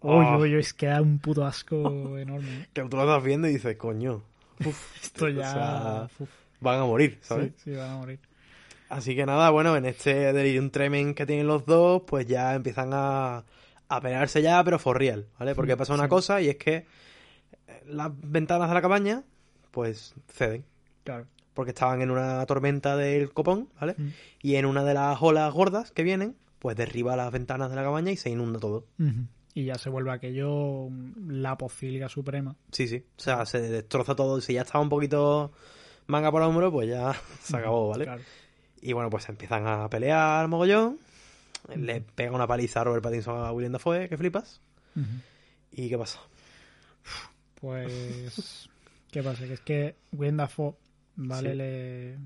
Oh. Uy, uy, uy, es que da un puto asco [LAUGHS] enorme. ¿eh? Que tú lo estás viendo y dices, coño, [LAUGHS] Esto O ya... sea, van a morir, Sí, ¿sabes? sí, van a morir. Así que nada, bueno, en este delirium tremens que tienen los dos, pues ya empiezan a, a pelearse ya, pero for real, ¿vale? Porque pasa una Sí. cosa y es que eh, las ventanas de la cabaña, pues ceden. Claro. Porque estaban en una tormenta del copón, ¿vale? Mm. Y en una de las olas gordas que vienen, pues derriba las ventanas de la cabaña y se inunda todo. Y ya se vuelve aquello mm, la pocilga suprema. Sí, sí. O sea, se destroza todo. Si ya estaba un poquito manga por hombro, pues ya [LAUGHS] se acabó, ¿vale? Claro. Y bueno, pues empiezan a pelear mogollón. Le pega una paliza a Robert Pattinson a William Dafoe, que flipas. ¿Y qué pasa? Pues, ¿qué pasa? Que es que Willem Dafoe, ¿vale? Sí. Le,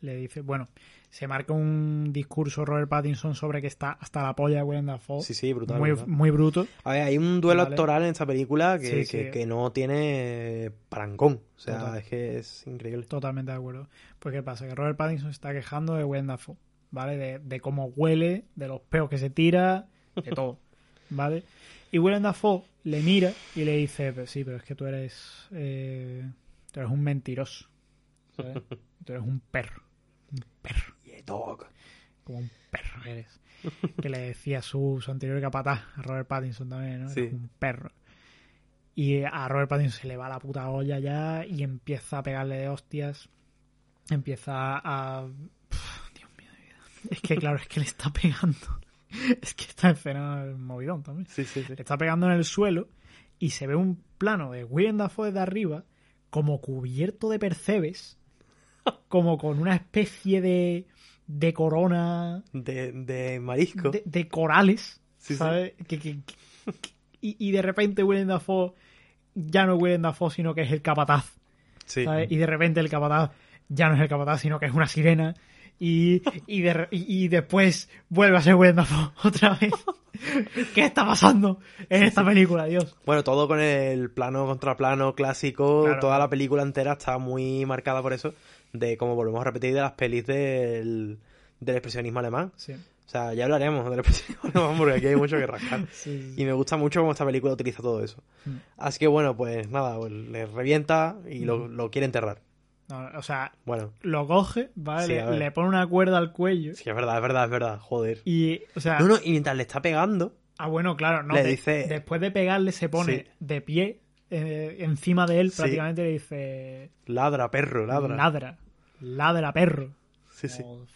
le dice, bueno, se marca un discurso Robert Pattinson sobre que está hasta la polla de Willem Dafoe. Sí, sí, brutal. muy, brutal. muy bruto. A ver, hay un duelo Vale. actoral en esta película que, Sí, que- sí. que no tiene parangón. O sea, Total. es que es increíble. Totalmente de acuerdo. Pues, ¿qué pasa? Que Robert Pattinson se está quejando de Willem Dafoe, ¿vale? De, de cómo huele, de los peos que se tira, de todo, [LAUGHS] ¿vale? Y Willem Dafoe le mira y le dice, pues sí, pero es que tú eres, eh, tú eres un mentiroso, ¿sabes? [LAUGHS] Tú eres un perro, perro. Yeah, dog. como un perro que eres. [LAUGHS] Que le decía su, su anterior capataz, a Robert Pattinson también, ¿no? Sí. Un perro. Y a Robert Pattinson se le va la puta olla ya y empieza a pegarle de hostias. Empieza a... Pff, Dios mío de vida. Es que claro, es que le está pegando. [LAUGHS] Es que esta escena es movidón también. Sí, sí, sí. Le está pegando en el suelo y se ve un plano de Willem Dafoe de arriba como cubierto de percebes, como con una especie de, de corona De, de marisco. de, de corales, Sí, sí. ¿sabes? Que, que- que- y, y de repente Willem Dafoe ya no es Willem Dafoe, sino que es el capataz, Sí. ¿sabes? Y de repente el capataz ya no es el capataz, sino que es una sirena. Y, y, de y- después vuelve a ser Willem Dafoe [LAUGHS] otra vez. [LAUGHS] ¿Qué está pasando en esta película, Dios? Bueno, todo con el plano contra plano clásico, Claro, toda la película entera está muy marcada por eso, de como volvemos a repetir de las pelis del, del expresionismo alemán. Sí, O sea, ya hablaremos del expresionismo alemán porque aquí hay mucho que rascar. [LAUGHS] sí, Y me gusta mucho cómo esta película utiliza todo eso. Mm. Así que bueno, pues nada, pues le revienta y lo, lo quiere enterrar. No, o sea, Bueno, lo coge, ¿vale? Sí, le, pone una cuerda al cuello. sí, es verdad, es verdad, es verdad, joder. Y, o sea, No, no, y mientras le está pegando, Ah, bueno, claro, no. Le de- dice- Después de pegarle, se pone Sí. de pie eh, encima de él, Sí. prácticamente le dice: ladra, perro, ladra. Ladra, ladra, perro. Sí, sí. Como,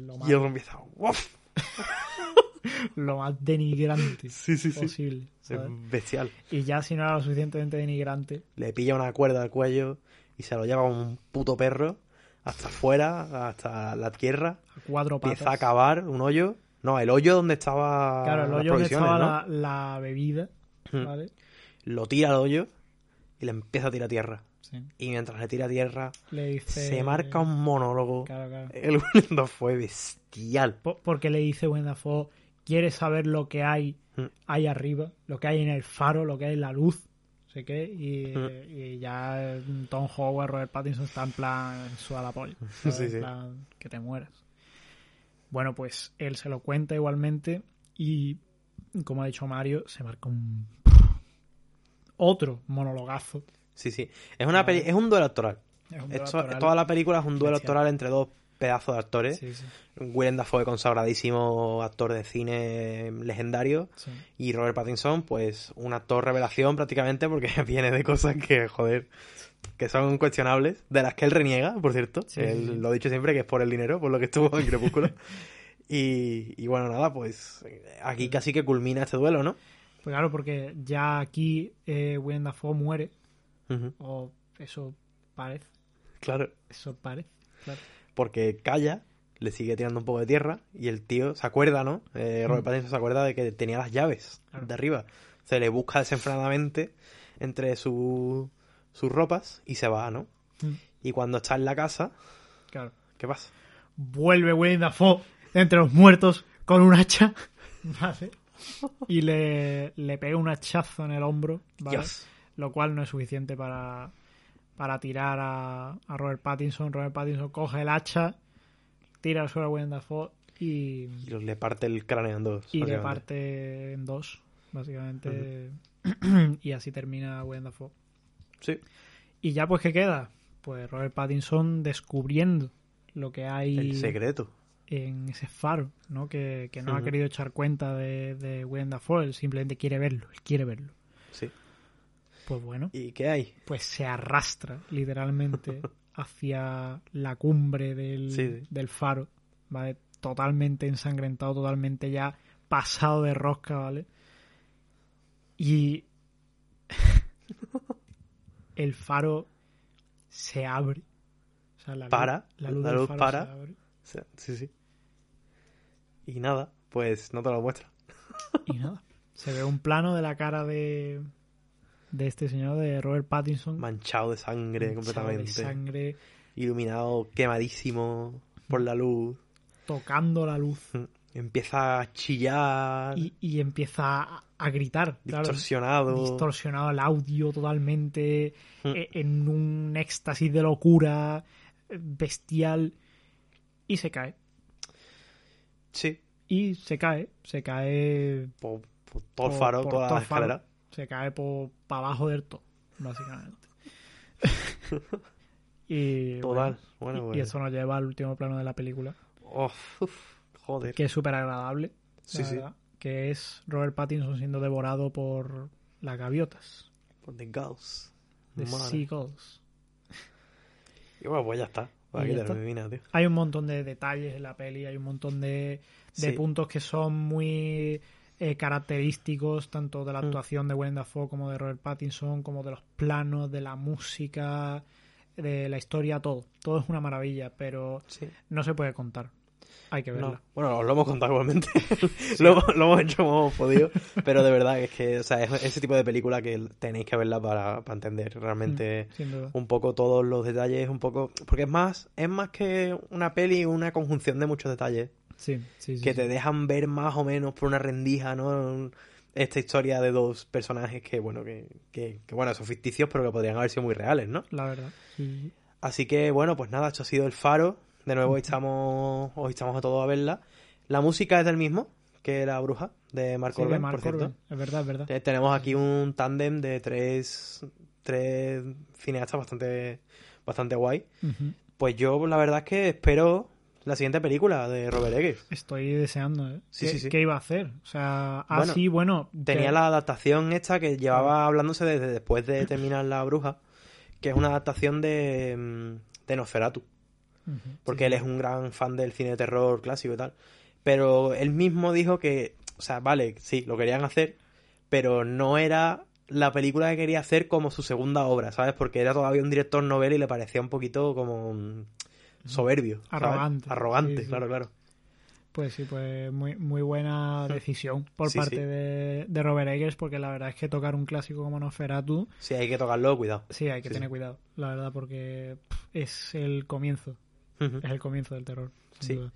lo, más, Y él empieza, ¡Uf! [LAUGHS] lo más denigrante Sí, sí, sí. posible. Es bestial. Y ya si no era lo suficientemente denigrante, Le pilla una cuerda al cuello y se lo lleva como un puto perro hasta afuera, hasta la tierra. a cuatro patas. Empieza a cavar un hoyo. No, el hoyo donde estaba Claro, el hoyo donde estaba ¿no? la, la bebida, Hmm. ¿vale? Lo tira al hoyo y le empieza a tirar tierra. Sí. Y mientras le tira tierra, Le dice... se marca un monólogo. Claro, claro. El William fue bestial. Po- Porque le dice Willem Dafoe, ¿quieres saber lo que hay Mm. ahí arriba? Lo que hay en el faro, lo que hay en la luz. Sé qué. Y, Mm. y ya eh, Tom Howard, Robert Pattinson está en plan su la polla. [LAUGHS] ¿sabes? Sí, sí. En plan, que te mueras. Bueno, pues él se lo cuenta igualmente y como ha dicho Mario, se marca un otro monologazo. Sí, sí. Es, una peli- es un duelo actoral. Es un Esto- actoral. toda la película es un duelo actoral entre dos pedazos de actores. Sí, sí, Willem Dafoe, consagradísimo actor de cine legendario. sí. Y Robert Pattinson, pues un actor revelación prácticamente porque [LAUGHS] viene de cosas que, joder, que son cuestionables, de las que él reniega, por cierto. Él lo ha dicho siempre que es por el dinero, por lo que estuvo en Crepúsculo. [LAUGHS] y, y bueno, nada, pues aquí casi que culmina este duelo, ¿no? Pues claro, porque ya aquí eh, Willem Dafoe muere, o eso parece, Claro. eso parece, claro. Porque calla, le sigue tirando un poco de tierra y el tío se acuerda, ¿no? Eh, Robert Mm. Pattinson se acuerda de que tenía las llaves Claro. de arriba. Se le busca desenfrenadamente entre su- sus ropas y se va, ¿no? Mm. Y cuando está en la casa, Claro. ¿qué pasa? Vuelve Willem Dafoe entre los muertos con un hacha, [LAUGHS] ¿vale? Y le, le pega un hachazo en el hombro, ¿vale? Dios. Lo cual no es suficiente para, para tirar a, a Robert Pattinson. Robert Pattinson coge el hacha, tira al suelo a Willem Dafoe y, Y le parte el cráneo en dos. y le parte en dos, básicamente. y así termina Willem Dafoe. Sí. Y ya pues, ¿qué queda? Pues Robert Pattinson descubriendo lo que hay El secreto. En ese faro, ¿no? Que, que no ha querido echar cuenta de, de Dafoe, él simplemente quiere verlo, él quiere verlo. Sí. Pues bueno, ¿Y qué hay? pues se arrastra literalmente [LAUGHS] hacia la cumbre del, Sí, sí. del faro, ¿vale? Totalmente ensangrentado, totalmente ya pasado de rosca, ¿vale? Y [LAUGHS] el faro se abre. O sea, la luz- Para, la luz, la del luz faro para. se abre. O sea, sí, sí. Y nada, pues no te lo muestra. Y nada, se ve un plano de la cara de, de este señor, de Robert Pattinson. Manchado de sangre manchado completamente. De sangre, Iluminado, quemadísimo por la luz. tocando la luz. Empieza a chillar. Y, y empieza a, a gritar. claro. distorsionado. distorsionado el audio totalmente. Mm. e- En un éxtasis de locura eh, bestial. Y se cae. Sí. Y se cae. Se cae. Por, por todo el faro, por toda la faro. escalera. Se cae por para abajo del todo, básicamente. [LAUGHS] y, Total. bueno, Bueno, y- y, eso nos lleva al último plano de la película, uf, joder. que es súper agradable, Sí, sí. que es Robert Pattinson siendo devorado por las gaviotas, Por The de Madre. Seagulls. Y bueno, pues ya está. Termina, tío. Hay un montón de detalles en la peli, hay un montón de, de Sí. puntos que son muy eh, característicos, tanto de la Mm. actuación de Willem Dafoe como de Robert Pattinson, como de los planos, de la música, de la historia, todo. Todo es una maravilla, pero Sí. no se puede contar. Hay que verla. No. Bueno, os lo hemos contado igualmente. [LAUGHS] lo, hemos- lo hemos hecho como hemos podido. Pero de verdad es que, o sea, es ese tipo de película que tenéis que verla para, para entender realmente duda. un poco todos los detalles, un poco. Porque es más, es más que una peli, una conjunción de muchos detalles Sí, sí, sí, que sí. te dejan ver más o menos por una rendija, ¿no? Esta historia de dos personajes que, bueno, que, que, que, bueno, son ficticios, pero que podrían haber sido muy reales, ¿no? La verdad. Sí, sí. Así que bueno, pues nada, esto ha sido el faro. De nuevo estamos, hoy estamos a todos a verla. La música es del mismo que La Bruja, de Mark Sí, de Mark por cierto. Es verdad, es verdad. Tenemos aquí un tándem de tres, tres cineastas bastante, bastante guay. Pues yo la verdad es que espero la siguiente película de Robert Eggers. Estoy deseando, ¿eh? Sí, ¿Qué, sí, sí. qué iba a hacer? O sea, ah, Bueno. Tenía te- la adaptación esta que llevaba hablándose desde después de terminar La Bruja, que es una adaptación de, mm, de Nosferatu. Porque sí, él es un gran fan del cine de terror clásico y tal. Pero él mismo dijo que, o sea, vale, sí, lo querían hacer, pero no era la película que quería hacer como su segunda obra, ¿sabes? Porque era todavía un director novel y le parecía un poquito como mm, soberbio. ¿sabes? Arrogante. Arrogante, Sí, sí. claro, claro. Pues sí, pues muy, muy buena [LAUGHS] decisión por Sí, parte sí. De, de Robert Eggers, porque la verdad es que tocar un clásico como Nosferatu, Sí, hay que tocarlo, cuidado. sí, hay que Sí, tener cuidado, la verdad, porque es el comienzo, Es el comienzo del terror. Sí. duda.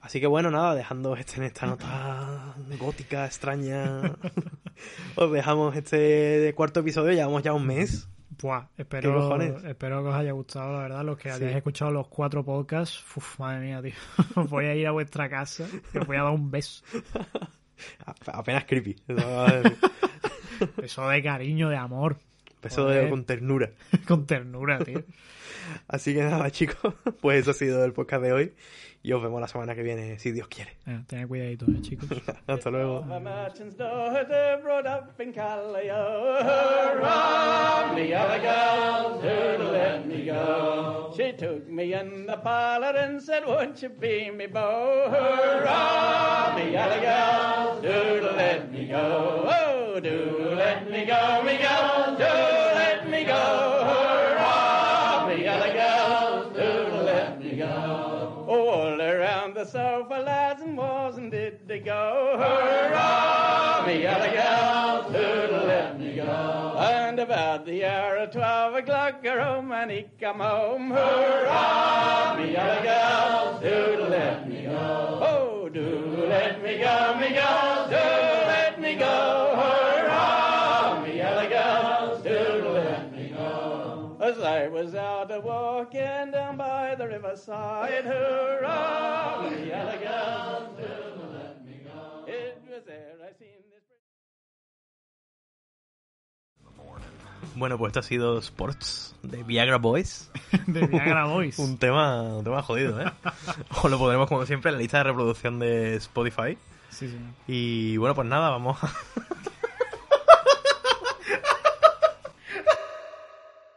Así que bueno, nada, dejando este en esta nota gótica, extraña, [LAUGHS] os dejamos este cuarto episodio, llevamos ya un mes. Buah, ¿Qué espero, espero que os haya gustado, la verdad, los que Sí. hayáis escuchado los cuatro podcasts, uf, madre mía, tío, [LAUGHS] voy a ir a vuestra casa y os voy a dar un beso. Apenas creepy. Eso de cariño, de amor. Eso de Joder. con ternura. [LAUGHS] Con ternura, tío. Así que nada, [LAUGHS] chicos, pues eso ha sido el podcast de hoy. Y os vemos la semana que viene, si Dios quiere. Venga, tened cuidadito, eh, chicos. [LAUGHS] Hasta luego. The? She took me in the parlor and said, won't you be me beau? Hurrah, me other girls, do let me go. Oh, do let me go, me girls, do the sofa, lads and was and did they go. Hurrah, me other girls, who'd let me go. And about the hour of twelve o'clock, her home and he come home. Hurrah, me other girls, who'd let me go. Oh, do let me go, me girls, do let me go. Hurrah, me other girls, do let me go. As I was out a walking down the riverside, hurrah, the other girls do let me go. It was there I seen this. Bueno, pues esto ha sido Sports de Viagra Boys. [LAUGHS] De Viagra Boys. [LAUGHS] Un tema, un tema jodido, ¿eh? Os lo pondremos como siempre en la lista de reproducción de Spotify. Sí, sí. Y bueno, pues nada, vamos a, [LAUGHS]